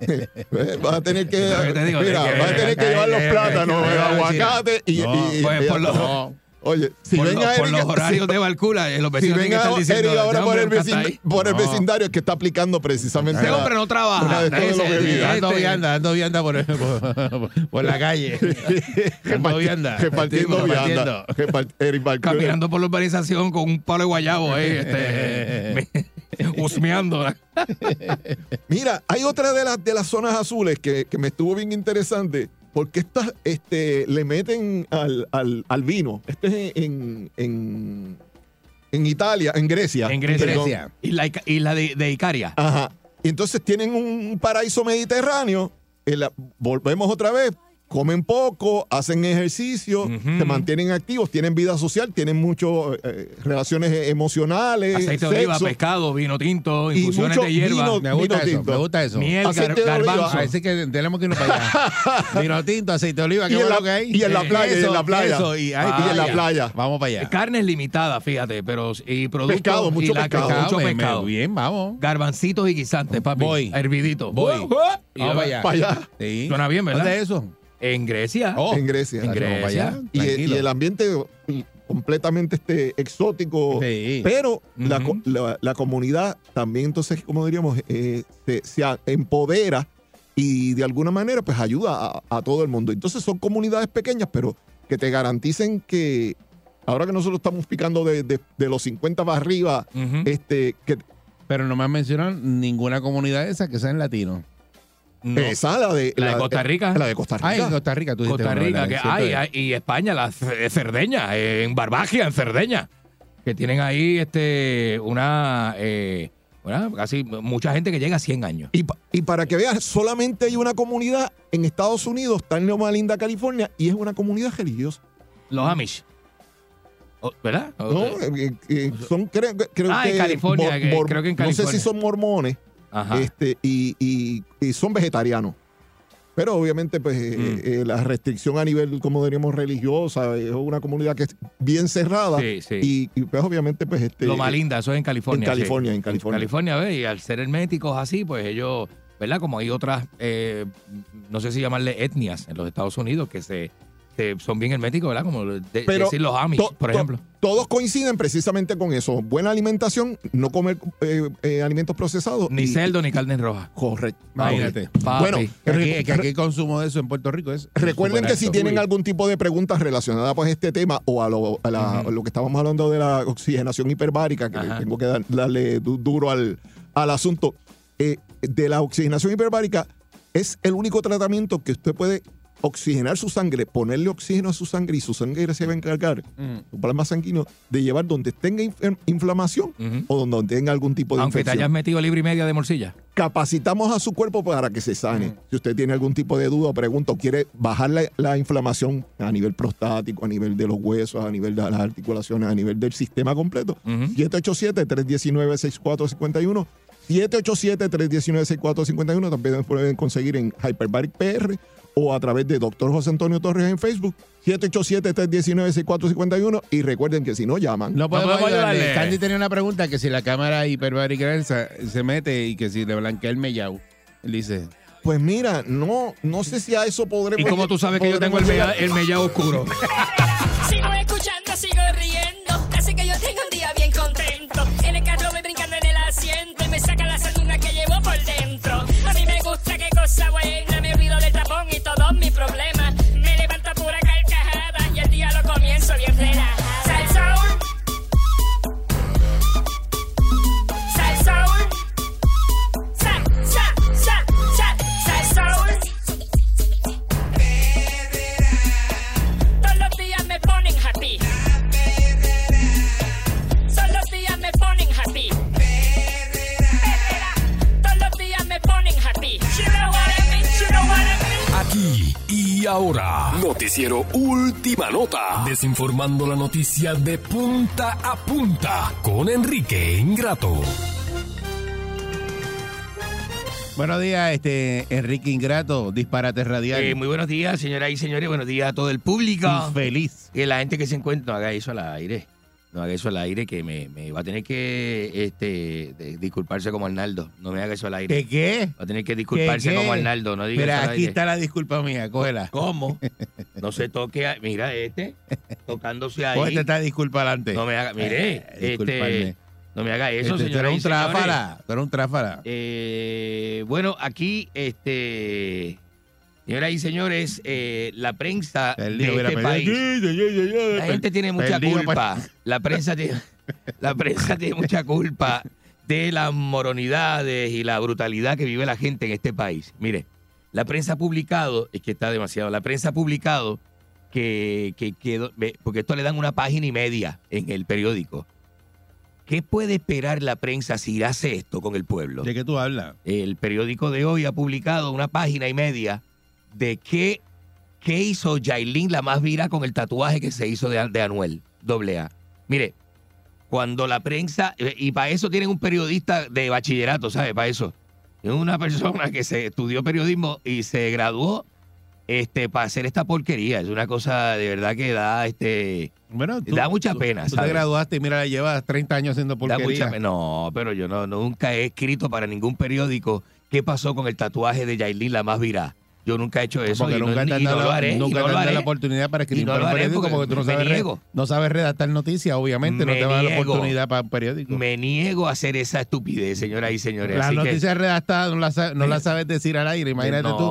Eh, vas a tener que, digo, mira, que- vas a tener que llevar los eh, plátanos, eh, el eh, aguacate y, No, y- y- pues, y- por lo- No. Oye, si por, ven lo- a por Eric, los horarios si- de Balcula, eh, los si vecinos ven tienen que a estar diciendo, Eric ahora "Este por el, hombre nunca está vecin- ahí". por el No. vecindario es que está aplicando precisamente Ese hombre no trabaja. una de todos Ese- los bebidas. este- Dando vianda, dando vianda por, <laughs> por, por la calle. <laughs> Dando vianda. repartiendo vianda. Eric. Caminando por la urbanización con un palo de guayabo ahí, este, <laughs> husmeando. <laughs> Mira, hay otra de las de las zonas azules que, que me estuvo bien interesante. Porque estas este, le meten al, al, al vino. Este es en, en, en Italia, en Grecia. En Grecia. Perdón. Grecia. Isla, Ica- isla de, de Icaria. Ajá. Y entonces tienen un paraíso mediterráneo. la- volvemos otra vez. Comen poco, hacen ejercicio, se mantienen activos, tienen vida social, tienen muchas relaciones emocionales. Aceite de oliva, pescado, vino tinto, infusiones de hierba. vino- Me gusta Vino eso, tinto. me gusta eso. Miel, Aceite gar- de oliva. garbanzo. Así que tenemos que irnos para allá. <laughs> Vino tinto, aceite de oliva, qué bueno la- que hay. y en la Eh, playa, y en eso, la playa. Eso, y, ay, Ah, y en la ya. playa. Vamos para allá. Carne es limitada, fíjate, pero y productos Pescado, mucho y la- pescado. mucho me- me- pescado. bien, vamos. Garbancitos y guisantes, papi. Voy. Hervidito. Voy. Y Vamos va- para allá. Para allá. Suena bien, ¿verdad? ¿Dónde es eso? En Grecia. Oh, en Grecia. en Grecia. allá. y, y el ambiente completamente este, exótico. Sí. Pero la, Ujú. co- la- la comunidad también, entonces, como diríamos, eh, se, se empodera y de alguna manera pues ayuda a, a todo el mundo. Entonces son comunidades pequeñas, pero que te garanticen que ahora que nosotros estamos picando de, de- de los 50 para arriba, Ujú. este, que Pero no me han mencionado ninguna comunidad de esas que sean latinos. No. esa la de, La de Costa Rica. La de Costa Rica. Ah, en Costa Rica, tú Costa Rica, que hay, y España, la Cerdeña, eh, en Barbagia, en Cerdeña, que tienen ahí este una, eh, una- casi mucha gente que llega a 100 años. Y, pa- y para que veas, solamente hay una comunidad en Estados Unidos, está en Loma Linda, California, y es una comunidad religiosa. Los Amish. Oh, ¿Verdad? No, eh, eh, son creo, creo Ah, que en California, creo que en No sé California. si son mormones Ajá. este, y, y- y son vegetarianos. Pero obviamente, pues, eh, Mm. eh, la restricción a nivel, como diríamos, religiosa, es una comunidad que es bien cerrada. Sí, sí. Y, y, pues, obviamente, pues, este. Loma Linda, eso es en California. En sí. California, en California. California, ¿ves? Y al ser herméticos así, pues ellos, ¿verdad? Como hay otras, eh, no sé si llamarle etnias en los Estados Unidos que se, se- son bien herméticos, ¿verdad? Como de- Pero decir los Amish, to- por to- ejemplo. Todos coinciden precisamente con eso. Buena alimentación, no comer eh, eh, alimentos procesados. Ni y- cerdo ni carne roja. Correcto. Imagínate. Papi. Bueno, Que aquí, re- que aquí el consumo de eso en Puerto Rico es. Recuerden que si tienen Uy. algún tipo de preguntas relacionadas pues, a este tema o a lo, a la- Ujú. lo que estábamos hablando de la oxigenación hiperbárica, que Ajá. tengo que dar- darle du- duro al, al asunto, eh, de la oxigenación hiperbárica, es el único tratamiento que usted puede oxigenar su sangre, ponerle oxígeno a su sangre y su sangre se va a encargar, Mm. su plasma sanguíneo, de llevar donde tenga inf- inflamación o donde tenga algún tipo de Aunque te infección hayas metido libre y media de morcilla. capacitamos a su cuerpo para que se sane. Mm. Si usted tiene algún tipo de duda o pregunta o quiere bajar la, la inflamación a nivel prostático, a nivel de los huesos, a nivel de las articulaciones, a nivel del sistema completo, Ujú. 787-319-6451. 787-319-6451. También pueden conseguir en Hyperbaric PR o a través de Dr. José Antonio Torres en Facebook. 787-319-6451. Y recuerden que si no llaman, No podemos podemos ayudarle. Candy tenía una pregunta que si la cámara hiperbárica se, se mete y que si le blanquea el mellao. Él dice, pues mira, no, no sé si a eso podremos. ¿Y cómo tú sabes que yo tengo el mella, el mellao oscuro? <laughs> ahora, noticiero Última Nota, desinformando la noticia de punta a punta con Enrique Ingrato. buenos días, este Enrique Ingrato, disparate radial. Eh, muy buenos días, señoras y señores. Buenos días a todo el público. Feliz. Que la gente que se encuentra, haga eso al aire. No haga eso al aire, que me, me va a tener que este, de- disculparse como Arnaldo. No me haga eso al aire. ¿Qué qué? Va a tener que disculparse ¿Qué, qué? como Arnaldo. No diga Mira, eso al aquí aire. está la disculpa mía, cógela. ¿Cómo? <laughs> No se toque. a- mira, este, tocándose ahí. Cógete esta disculpa adelante. No me haga, mire, Eh, este, no me haga eso, Este, tú señora. eres un tráfala, tú eres un tráfala. Eh, bueno, aquí, este, señoras y señores, eh, la prensa Perdido, de mira, este perdido. país, la gente tiene mucha culpa. La prensa tiene, la prensa tiene mucha culpa de las moronidades y la brutalidad que vive la gente en este país. Mire, la prensa ha publicado, es que está demasiado, la prensa ha publicado que, que, que- porque esto le dan una página y media en el periódico. ¿Qué puede esperar la prensa si hace esto con el pueblo? ¿De qué tú hablas? El periódico de hoy ha publicado una página y media de qué, qué hizo Yailin la más vira con el tatuaje que se hizo de, de Anuel, doble A. Mire, cuando la prensa, eh, y para eso tienen un periodista de bachillerato, ¿sabe? Para eso. Es una persona que se estudió periodismo y se graduó este, para hacer esta porquería. Es una cosa de verdad que da este. Bueno, da mucha pena, Tú te ¿sabes? graduaste y mira, llevas 30 años haciendo Da porquería. mucha pena. No, pero yo no, nunca he escrito para ningún periódico qué pasó con el tatuaje de Yailin, la más virá. Yo nunca he hecho eso. Porque y no, nunca te han y no dado lo la- haré. y nunca no te lo han dado haré. la oportunidad para escribir Y no para haré periódico porque porque, tú no sabes, no sabes redactar noticias, obviamente, no te va a dar la oportunidad para un periódico. Me niego a hacer esa estupidez, señoras y señores. Las Así que- noticias redactadas no las, no las <laughs> sabes decir al aire, imagínate No, tú.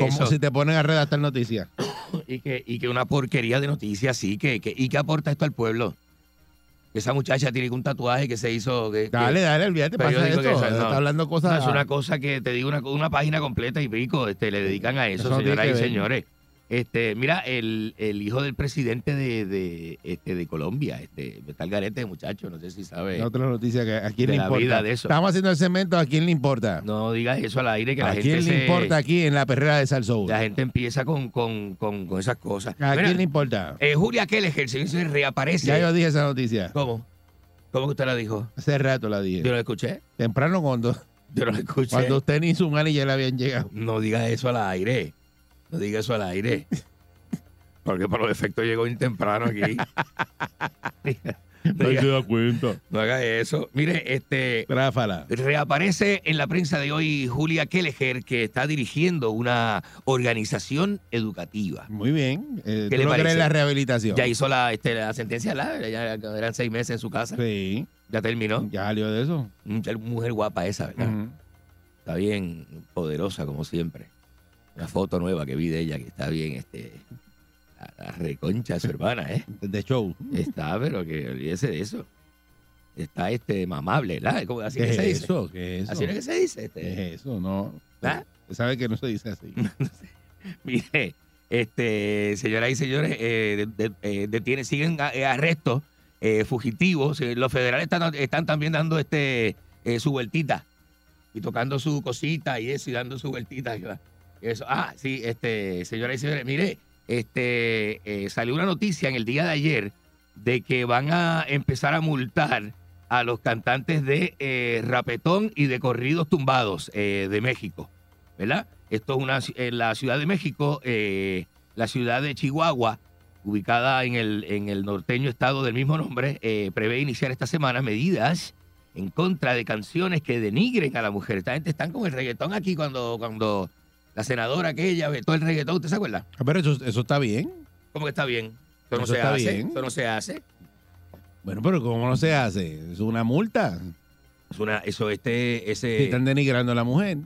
Como si te ponen a redactar noticias. <coughs> y que, y que una porquería de noticias, sí, que, que, y que aporta esto al pueblo. Esa muchacha tiene un tatuaje que se hizo. Que, Dale, que- dale, olvídate, pasa eso. Está hablando cosas- No, es una cosa que te digo, una, una página completa y pico, este, le dedican a eso, Eso señoras y señores. Este, mira, el, el hijo del presidente de, de, este, de Colombia, este, está el garete, muchacho, no sé si sabe. Otra noticia que a quién le la importa. de eso. Estamos haciendo el segmento, ¿a quién le importa? No digas eso al aire, que la ¿A gente quién le se- importa aquí en la perrera de Salsoul? La gente empieza con, con, con, con esas cosas. ¿A Mira, quién le importa? eh, Julia Kelleher, se dice, reaparece. Ya yo dije esa noticia. ¿Cómo? ¿Cómo que usted la dijo? Hace rato la dije. Yo lo escuché. Temprano cuando, Yo la escuché. cuando usted ni su ya le habían llegado. No diga eso al aire. No diga eso al aire. Porque por los efectos llegó bien temprano aquí. <laughs> no, diga- cuenta. no haga eso. Mire, este Tráfala. reaparece en la prensa de hoy Julia Kelleher, que está dirigiendo una organización educativa. Muy bien. Eh, ¿Qué ¿Tú le no parece? en la rehabilitación? Ya hizo la, este, la sentencia, la, ya eran seis meses en su casa. Sí. Ya terminó. Ya salió de eso. Mujer, mujer guapa esa, ¿verdad? Está bien poderosa, como siempre. Una foto nueva que vi de ella, que está bien, este. La, la reconcha de su hermana, ¿eh? De show. Está, pero que olvídese de eso. Está este mamable, ¿verdad? ¿Cómo- Así ¿Qué que es se dice. eso? ¿Qué es eso? Así es que se dice. Este. ¿Qué es eso? No. ¿Ah? Sabe que no se dice así. <laughs> Mire, este, señoras y señores, eh, de- de- eh, siguen eh, arrestos eh, fugitivos. Los federales están, están también dando este eh, su vueltita y tocando su cosita y eso y dando su vueltita. Eso. Ah, sí, este, señoras y señores, mire, este, eh, salió una noticia en el día de ayer de que van a empezar a multar a los cantantes de eh, rapetón y de corridos tumbados eh, de México, ¿verdad? Esto es una, en la Ciudad de México, la ciudad de Chihuahua, ubicada en el, en el norteño estado del mismo nombre, prevé iniciar esta semana medidas en contra de canciones que denigren a la mujer. Esta gente están con el reggaetón aquí cuando, cuando la senadora aquella vetó el reggaetón, ¿usted se acuerda? Ah, Pero eso, eso está bien. ¿Cómo que está bien? Eso no Eso se está hace. bien. Eso no se hace. Bueno, pero ¿cómo no se hace? Es una multa. Es una, eso, este, ese. Están denigrando a la mujer.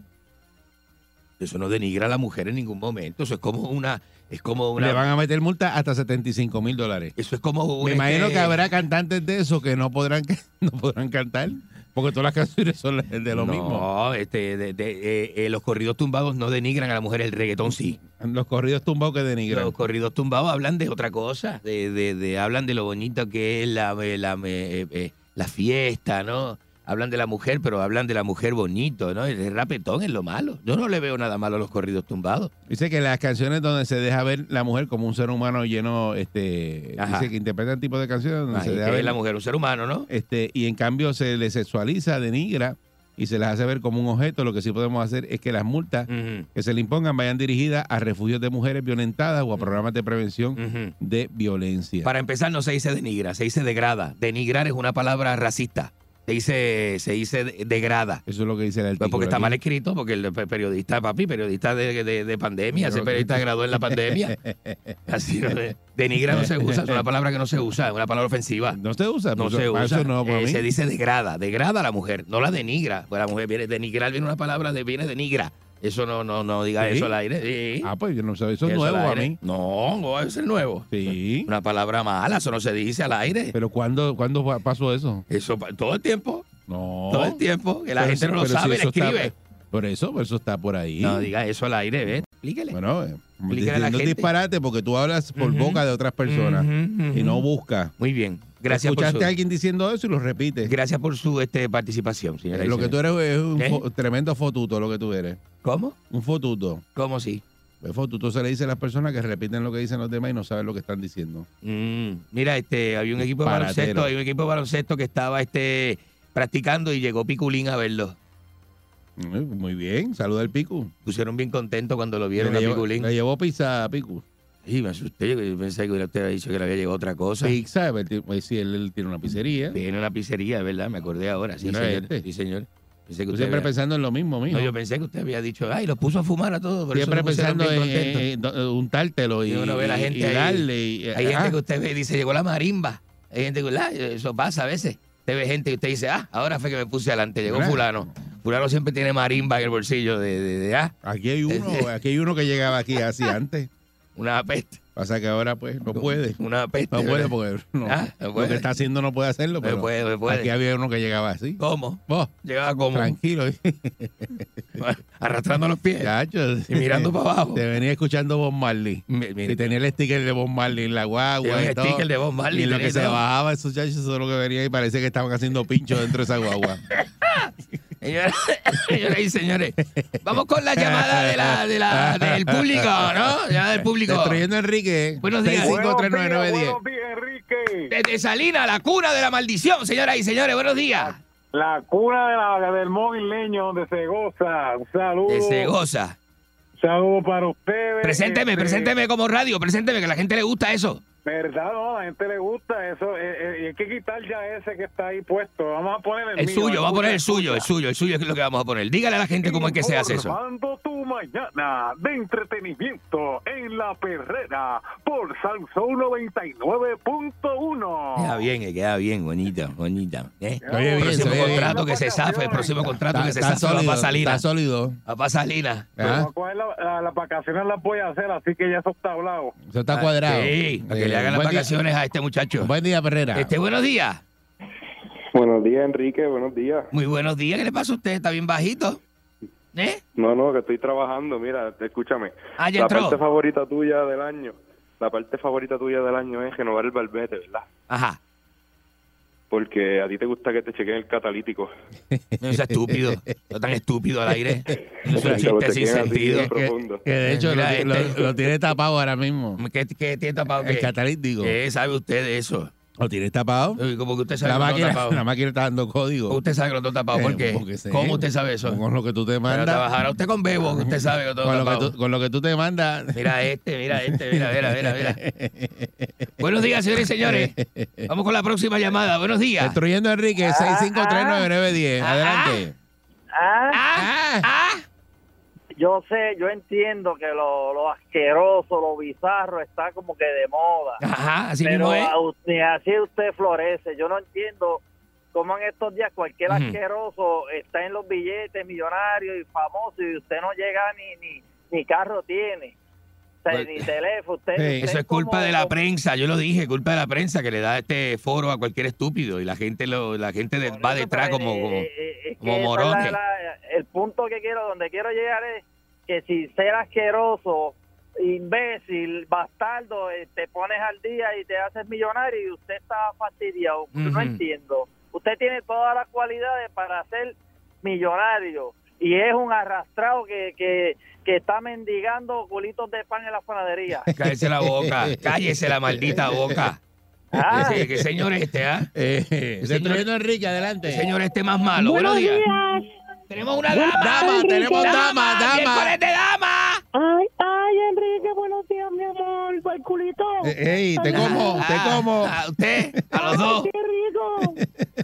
Eso no denigra a la mujer en ningún momento. Eso es como una. Es como una. Le van a meter multa hasta 75 mil dólares. Eso es como un. Me imagino que habrá cantantes de esos que no podrán, <laughs> no podrán cantar, porque todas las canciones son de lo no, mismo. este, de- de- eh, eh, los corridos tumbados no denigran a la mujer, el reggaetón sí. Los corridos tumbados que denigran. Los corridos tumbados hablan de otra cosa, de, de- de- hablan de lo bonito que es la, eh, la, eh, la fiesta, ¿no? Hablan de la mujer, pero hablan de la mujer bonito, ¿no? El rapetón es lo malo. Yo no le veo nada malo a los corridos tumbados. Dice que las canciones donde se deja ver la mujer como un ser humano lleno, este, Ajá. dice que interpretan tipo de canciones donde se deja que ver la mujer un ser humano, ¿no? este, y en cambio se le sexualiza, denigra y se las hace ver como un objeto. Lo que sí podemos hacer es que las multas que se le impongan vayan dirigidas a refugios de mujeres violentadas o a programas de prevención de violencia. Para empezar, no se dice denigra, se dice degrada. Denigrar es una palabra racista. Se dice, se dice de- degrada. Eso es lo que dice el Pues artículo. porque está aquí. mal escrito, porque el pe- periodista, papi, periodista de, de- de pandemia, ese periodista <laughs> graduó en la pandemia. Así, no denigra no se <laughs> usa, es una palabra que no se usa, es una palabra ofensiva. No se usa, No pues, se usa. eso no, Eh, se dice degrada, degrada a la mujer, no la denigra. Pues la mujer viene, denigrar viene una palabra de viene denigra. Eso no, no, no diga ¿Sí? eso al aire. Sí. Ah, pues yo no eso es Eso nuevo a mí. No, no es el nuevo. Sí. Una palabra mala, eso no se dice al aire. Pero ¿cuándo, ¿cuándo pa- pasó eso? Eso todo el tiempo. No. Todo el tiempo. Que la Pero gente si- no lo si sabe, está- escribe. por eso, por eso está por ahí. No diga eso al aire, ¿ves? Explíquele. Bueno, eh, Explíquele a la diciendo gente. disparate porque tú hablas por boca de otras personas y no buscas. Muy bien. Gracias por Escuchaste su, a alguien diciendo eso y lo repites. gracias por su este, participación, señora. y Lo que tú eres es un ¿Eh? fo- tremendo fotuto, lo que tú eres. ¿Cómo? Un fotuto. ¿Cómo sí? El fotuto se le dice a las personas que repiten lo que dicen los demás y no saben lo que están diciendo. Mm, mira, este, había un equipo de baloncesto, hay un equipo de baloncesto que estaba este practicando y llegó Piculín a verlo. Mm, Muy bien, saluda al Picu. Pusieron bien contentos cuando lo vieron le, a llevó, Piculín. le llevó pizza a Picu. Sí, me asusté, yo pensé que usted había dicho que le había llegado otra cosa. Pizza, ti- pues sí, él, él tiene una pizzería. Tiene una pizzería, ¿verdad? Me acordé ahora. Sí, señor. este. Sí, señor. Pensé que Tú usted siempre había- pensando en lo mismo, mijo. No, yo pensé que usted había dicho, ay, los puso a fumar a todos. Siempre pensando en, en- untártelo y, Y uno ve a la y- gente y ahí. darle. y- Hay ah, gente que usted ve y dice, llegó la marimba. Hay gente que, "Ah, eso pasa a veces. Usted ve gente y usted dice, ah, ahora fue que me puse adelante, llegó fulano. Fulano siempre tiene marimba en el bolsillo de, de, de, ah, Aquí hay uno, <laughs> aquí hay uno que llegaba aquí así antes. Una peste. Pasa que ahora pues no puede. Una peste. No puede porque no, Ah, no lo que está haciendo no puede hacerlo. No puede, no puede. Aquí había uno que llegaba así. ¿Cómo? Vos, Llegaba como tranquilo. <laughs> arrastrando los pies. Y mirando para abajo. Te venía escuchando Bob Marley. Mi- Y tenía el sticker de Bob Marley en la guagua. Y todo. sticker de Bob Marley, Y lo que se bajaba esos muchachos, eso es lo que venía y parece que estaban haciendo pincho dentro de esa guagua. <laughs> Señoras, y señores, vamos con la llamada de la, de la, del público, ¿no? Llamada del público. Destruyendo a Enrique. Buenos días. 6539910. Buenos días, Enrique. Desde Salina, la cuna de la maldición, señoras y señores, buenos días. La cuna de la, del móvil leño donde se goza. Un saludo. De se goza. Un saludo para ustedes. Presénteme, Este, presénteme como radio, presénteme, que a la gente le gusta eso. Verdad, no, a la gente le gusta eso. eh, eh, y hay que quitar ya ese que está ahí puesto. Vamos a poner el, El mío, suyo, vamos a poner el suyo, el suyo, el suyo es lo que vamos a poner. Dígale a la gente cómo es que se hace eso. Tu mañana de entretenimiento en la perrera por Salsón 99.1. Queda bien, eh, queda bien, bonita, bonita. ¿eh? Oye, El bien, próximo oye contrato que se zafe, el próximo contrato que se Está zafe va sólido, está sólido. Va para Salina. Pero Ah, voy a la- la- las vacaciones las voy a hacer, así que ya eso está hablado. Eso está cuadrado. Sí, le hagan las buen día- vacaciones a este muchacho. Buen día, Perrera. Este, buenos días. Buenos días, Enrique. Buenos días. Muy buenos días. ¿Qué le pasa a usted? ¿Está bien bajito? ¿Eh? No, no, que estoy trabajando. Mira, escúchame. Ah, ya la entró. parte favorita tuya del año, la parte favorita tuya del año es renovar el barbete, ¿verdad? Ajá. Porque a ti te gusta que te chequeen el catalítico. <laughs> No sea estúpido. No tan estúpido al aire. <laughs> No es un Que chiste lo sin sentido. profundo. Que de hecho Mira, lo, lo- este- lo tiene tapado ahora mismo. ¿Qué, qué tiene tapado? El ¿Qué? catalítico. ¿Qué sabe usted de eso? ¿Lo tienes tapado? Como que usted sabe La que lo tengo máquina, tapado. la máquina está dando código. Usted sabe que lo tengo tapado. ¿Por Eh, qué? porque sé. ¿Cómo usted sabe eso? Con lo que tú te mandas. trabajará usted con Bebo, que usted sabe que lo tengo Con lo que, tapado. tú, con lo que tú te mandas. Mira este, mira este, mira, mira, mira, mira. <laughs> Buenos días, señores y señores. Vamos con la próxima llamada. Buenos días. Destruyendo a Enrique, 6539910. Adelante. Ah, Yo sé, yo entiendo que lo, lo asqueroso, lo bizarro está como que de moda. Ajá, así pero mismo es. a usted- así usted florece. Yo no entiendo cómo en estos días cualquier asqueroso está en los billetes millonarios y famoso y usted no llega ni ni, ni carro tiene. Pues- ni teléfono. Usted, usted Eso es culpa como- de la prensa, yo lo dije, culpa de la prensa que le da este foro a cualquier estúpido y la gente lo, la gente de- va detrás como, como, Eh, como morones. la- la- el punto que quiero, donde quiero llegar es que si ser asqueroso, imbécil, bastardo, eh, te pones al día y te haces millonario y usted está fastidiado. No Ujú. entiendo. Usted tiene todas las cualidades para ser millonario y es un arrastrado que, que, que está mendigando culitos de pan en la panadería. <laughs> Cállese la boca, cállese la maldita boca. Ah. ¿Qué, qué señor este, ah? Eh, a Enrique, adelante. ¿Qué señor este más malo? Buenos, Buenos días. días. Tenemos una dama. Enrique. tenemos dama, dama. De dama. Ay, ay, Enrique, buenos días, mi amor. Por el culito. Eh, ey, te como, te como. A usted, a los dos. Ay, qué rico.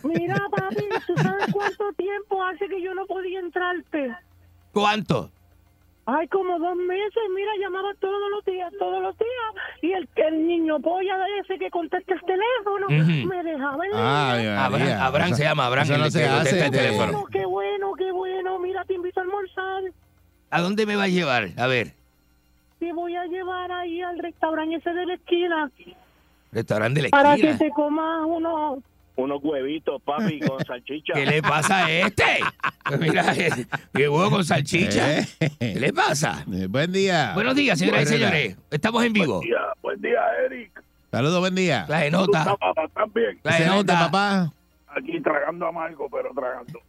Mira, papi, ¿tú sabes cuánto tiempo hace que yo no podía entrarte? ¿Cuánto? Ay, como dos meses. Mira, llamaba todos los días, todos los días. Y el, el niño polla de ese que contesta el teléfono me dejaba en línea. Abraham. Abraham se llama, Abraham. no que se contesta el teléfono. Bueno, qué bueno, qué te invito a almorzar. ¿A dónde me va a llevar? A ver, Te voy a llevar ahí al restaurante ese de la esquina restaurante de la para que esquina. te comas unos Unos huevitos, papi, <laughs> con salchicha. ¿Qué le pasa a este? Pues <laughs> mira, qué huevo con salchicha. ¿Qué le pasa? Eh, buen día. Buenos días, señoras y Buen señores. Estamos en vivo. Buen día, buen día, Eric. Saludos, buen día. La genota. También. La genota. papá. Aquí tragando amargo, pero tragando.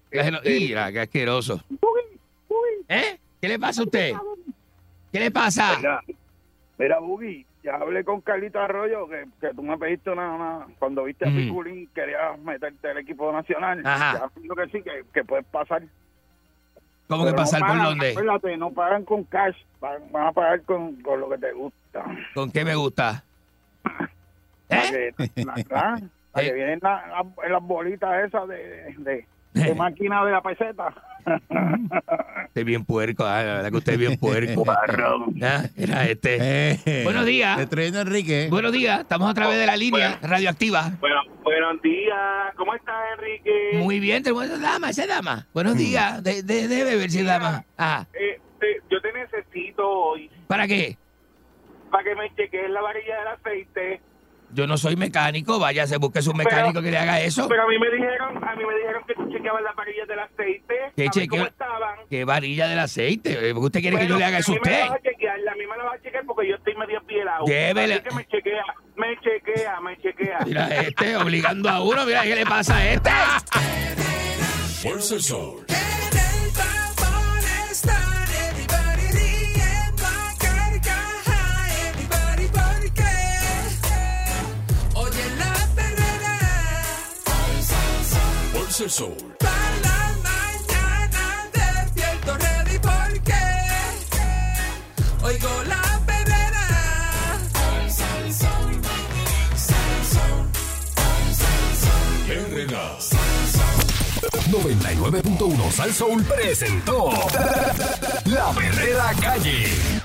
Mira, qué asqueroso. ¿Eh? ¿Qué le pasa a usted? ¿Qué le pasa? Mira, mira Buggy, ya hablé con Carlito Arroyo que, que tú me pediste una, una- cuando viste a Mm. Piculín querías meterte al equipo nacional. Ajá. Ya que sí, que, que puedes pasar. ¿Cómo que Pero no pasar por pagan, dónde? Acuérdate, no pagan con cash, pagan- van a pagar con, con lo que te gusta. ¿Con qué me gusta? <laughs> ¿Eh? que, la- para que vienen la- la- las bolitas esas de, de, de máquina de la peseta. <laughs> Usted es bien puerco, ah, la verdad que usted es bien puerco. <laughs> Ah, Era este. Eh, Buenos días. Enrique. Buenos días, estamos a través de la línea radioactiva. Bueno, buenos días. ¿Cómo estás, Enrique? Muy bien, tenemos esa dama, esa dama. Buenos días, de, de, debe ver si es dama. Ajá. Eh, te- yo te necesito hoy ¿Para qué? para que me chequees la varilla del aceite. Yo no soy mecánico, vaya, se busque un mecánico que le haga eso. Pero a mí me dijeron, a mí me dijeron que tú chequeabas las varillas del aceite. ¿Qué chequeo? cómo estaban. ¿Qué varilla del aceite? Eh, ¿Por qué usted quiere que yo Bueno, le haga eso a mí me la usted? vas a chequear, a mí me la vas a chequear porque yo estoy medio pielado. Llévele. Así que me chequea, me chequea, me chequea. Mira este, obligando a uno, mira qué le pasa a este. Fuerza el Sol. El Sol. para la mañana despierto ready porque oigo la perrera. 99.1 Sal Soul presentó La Verdadera Calle.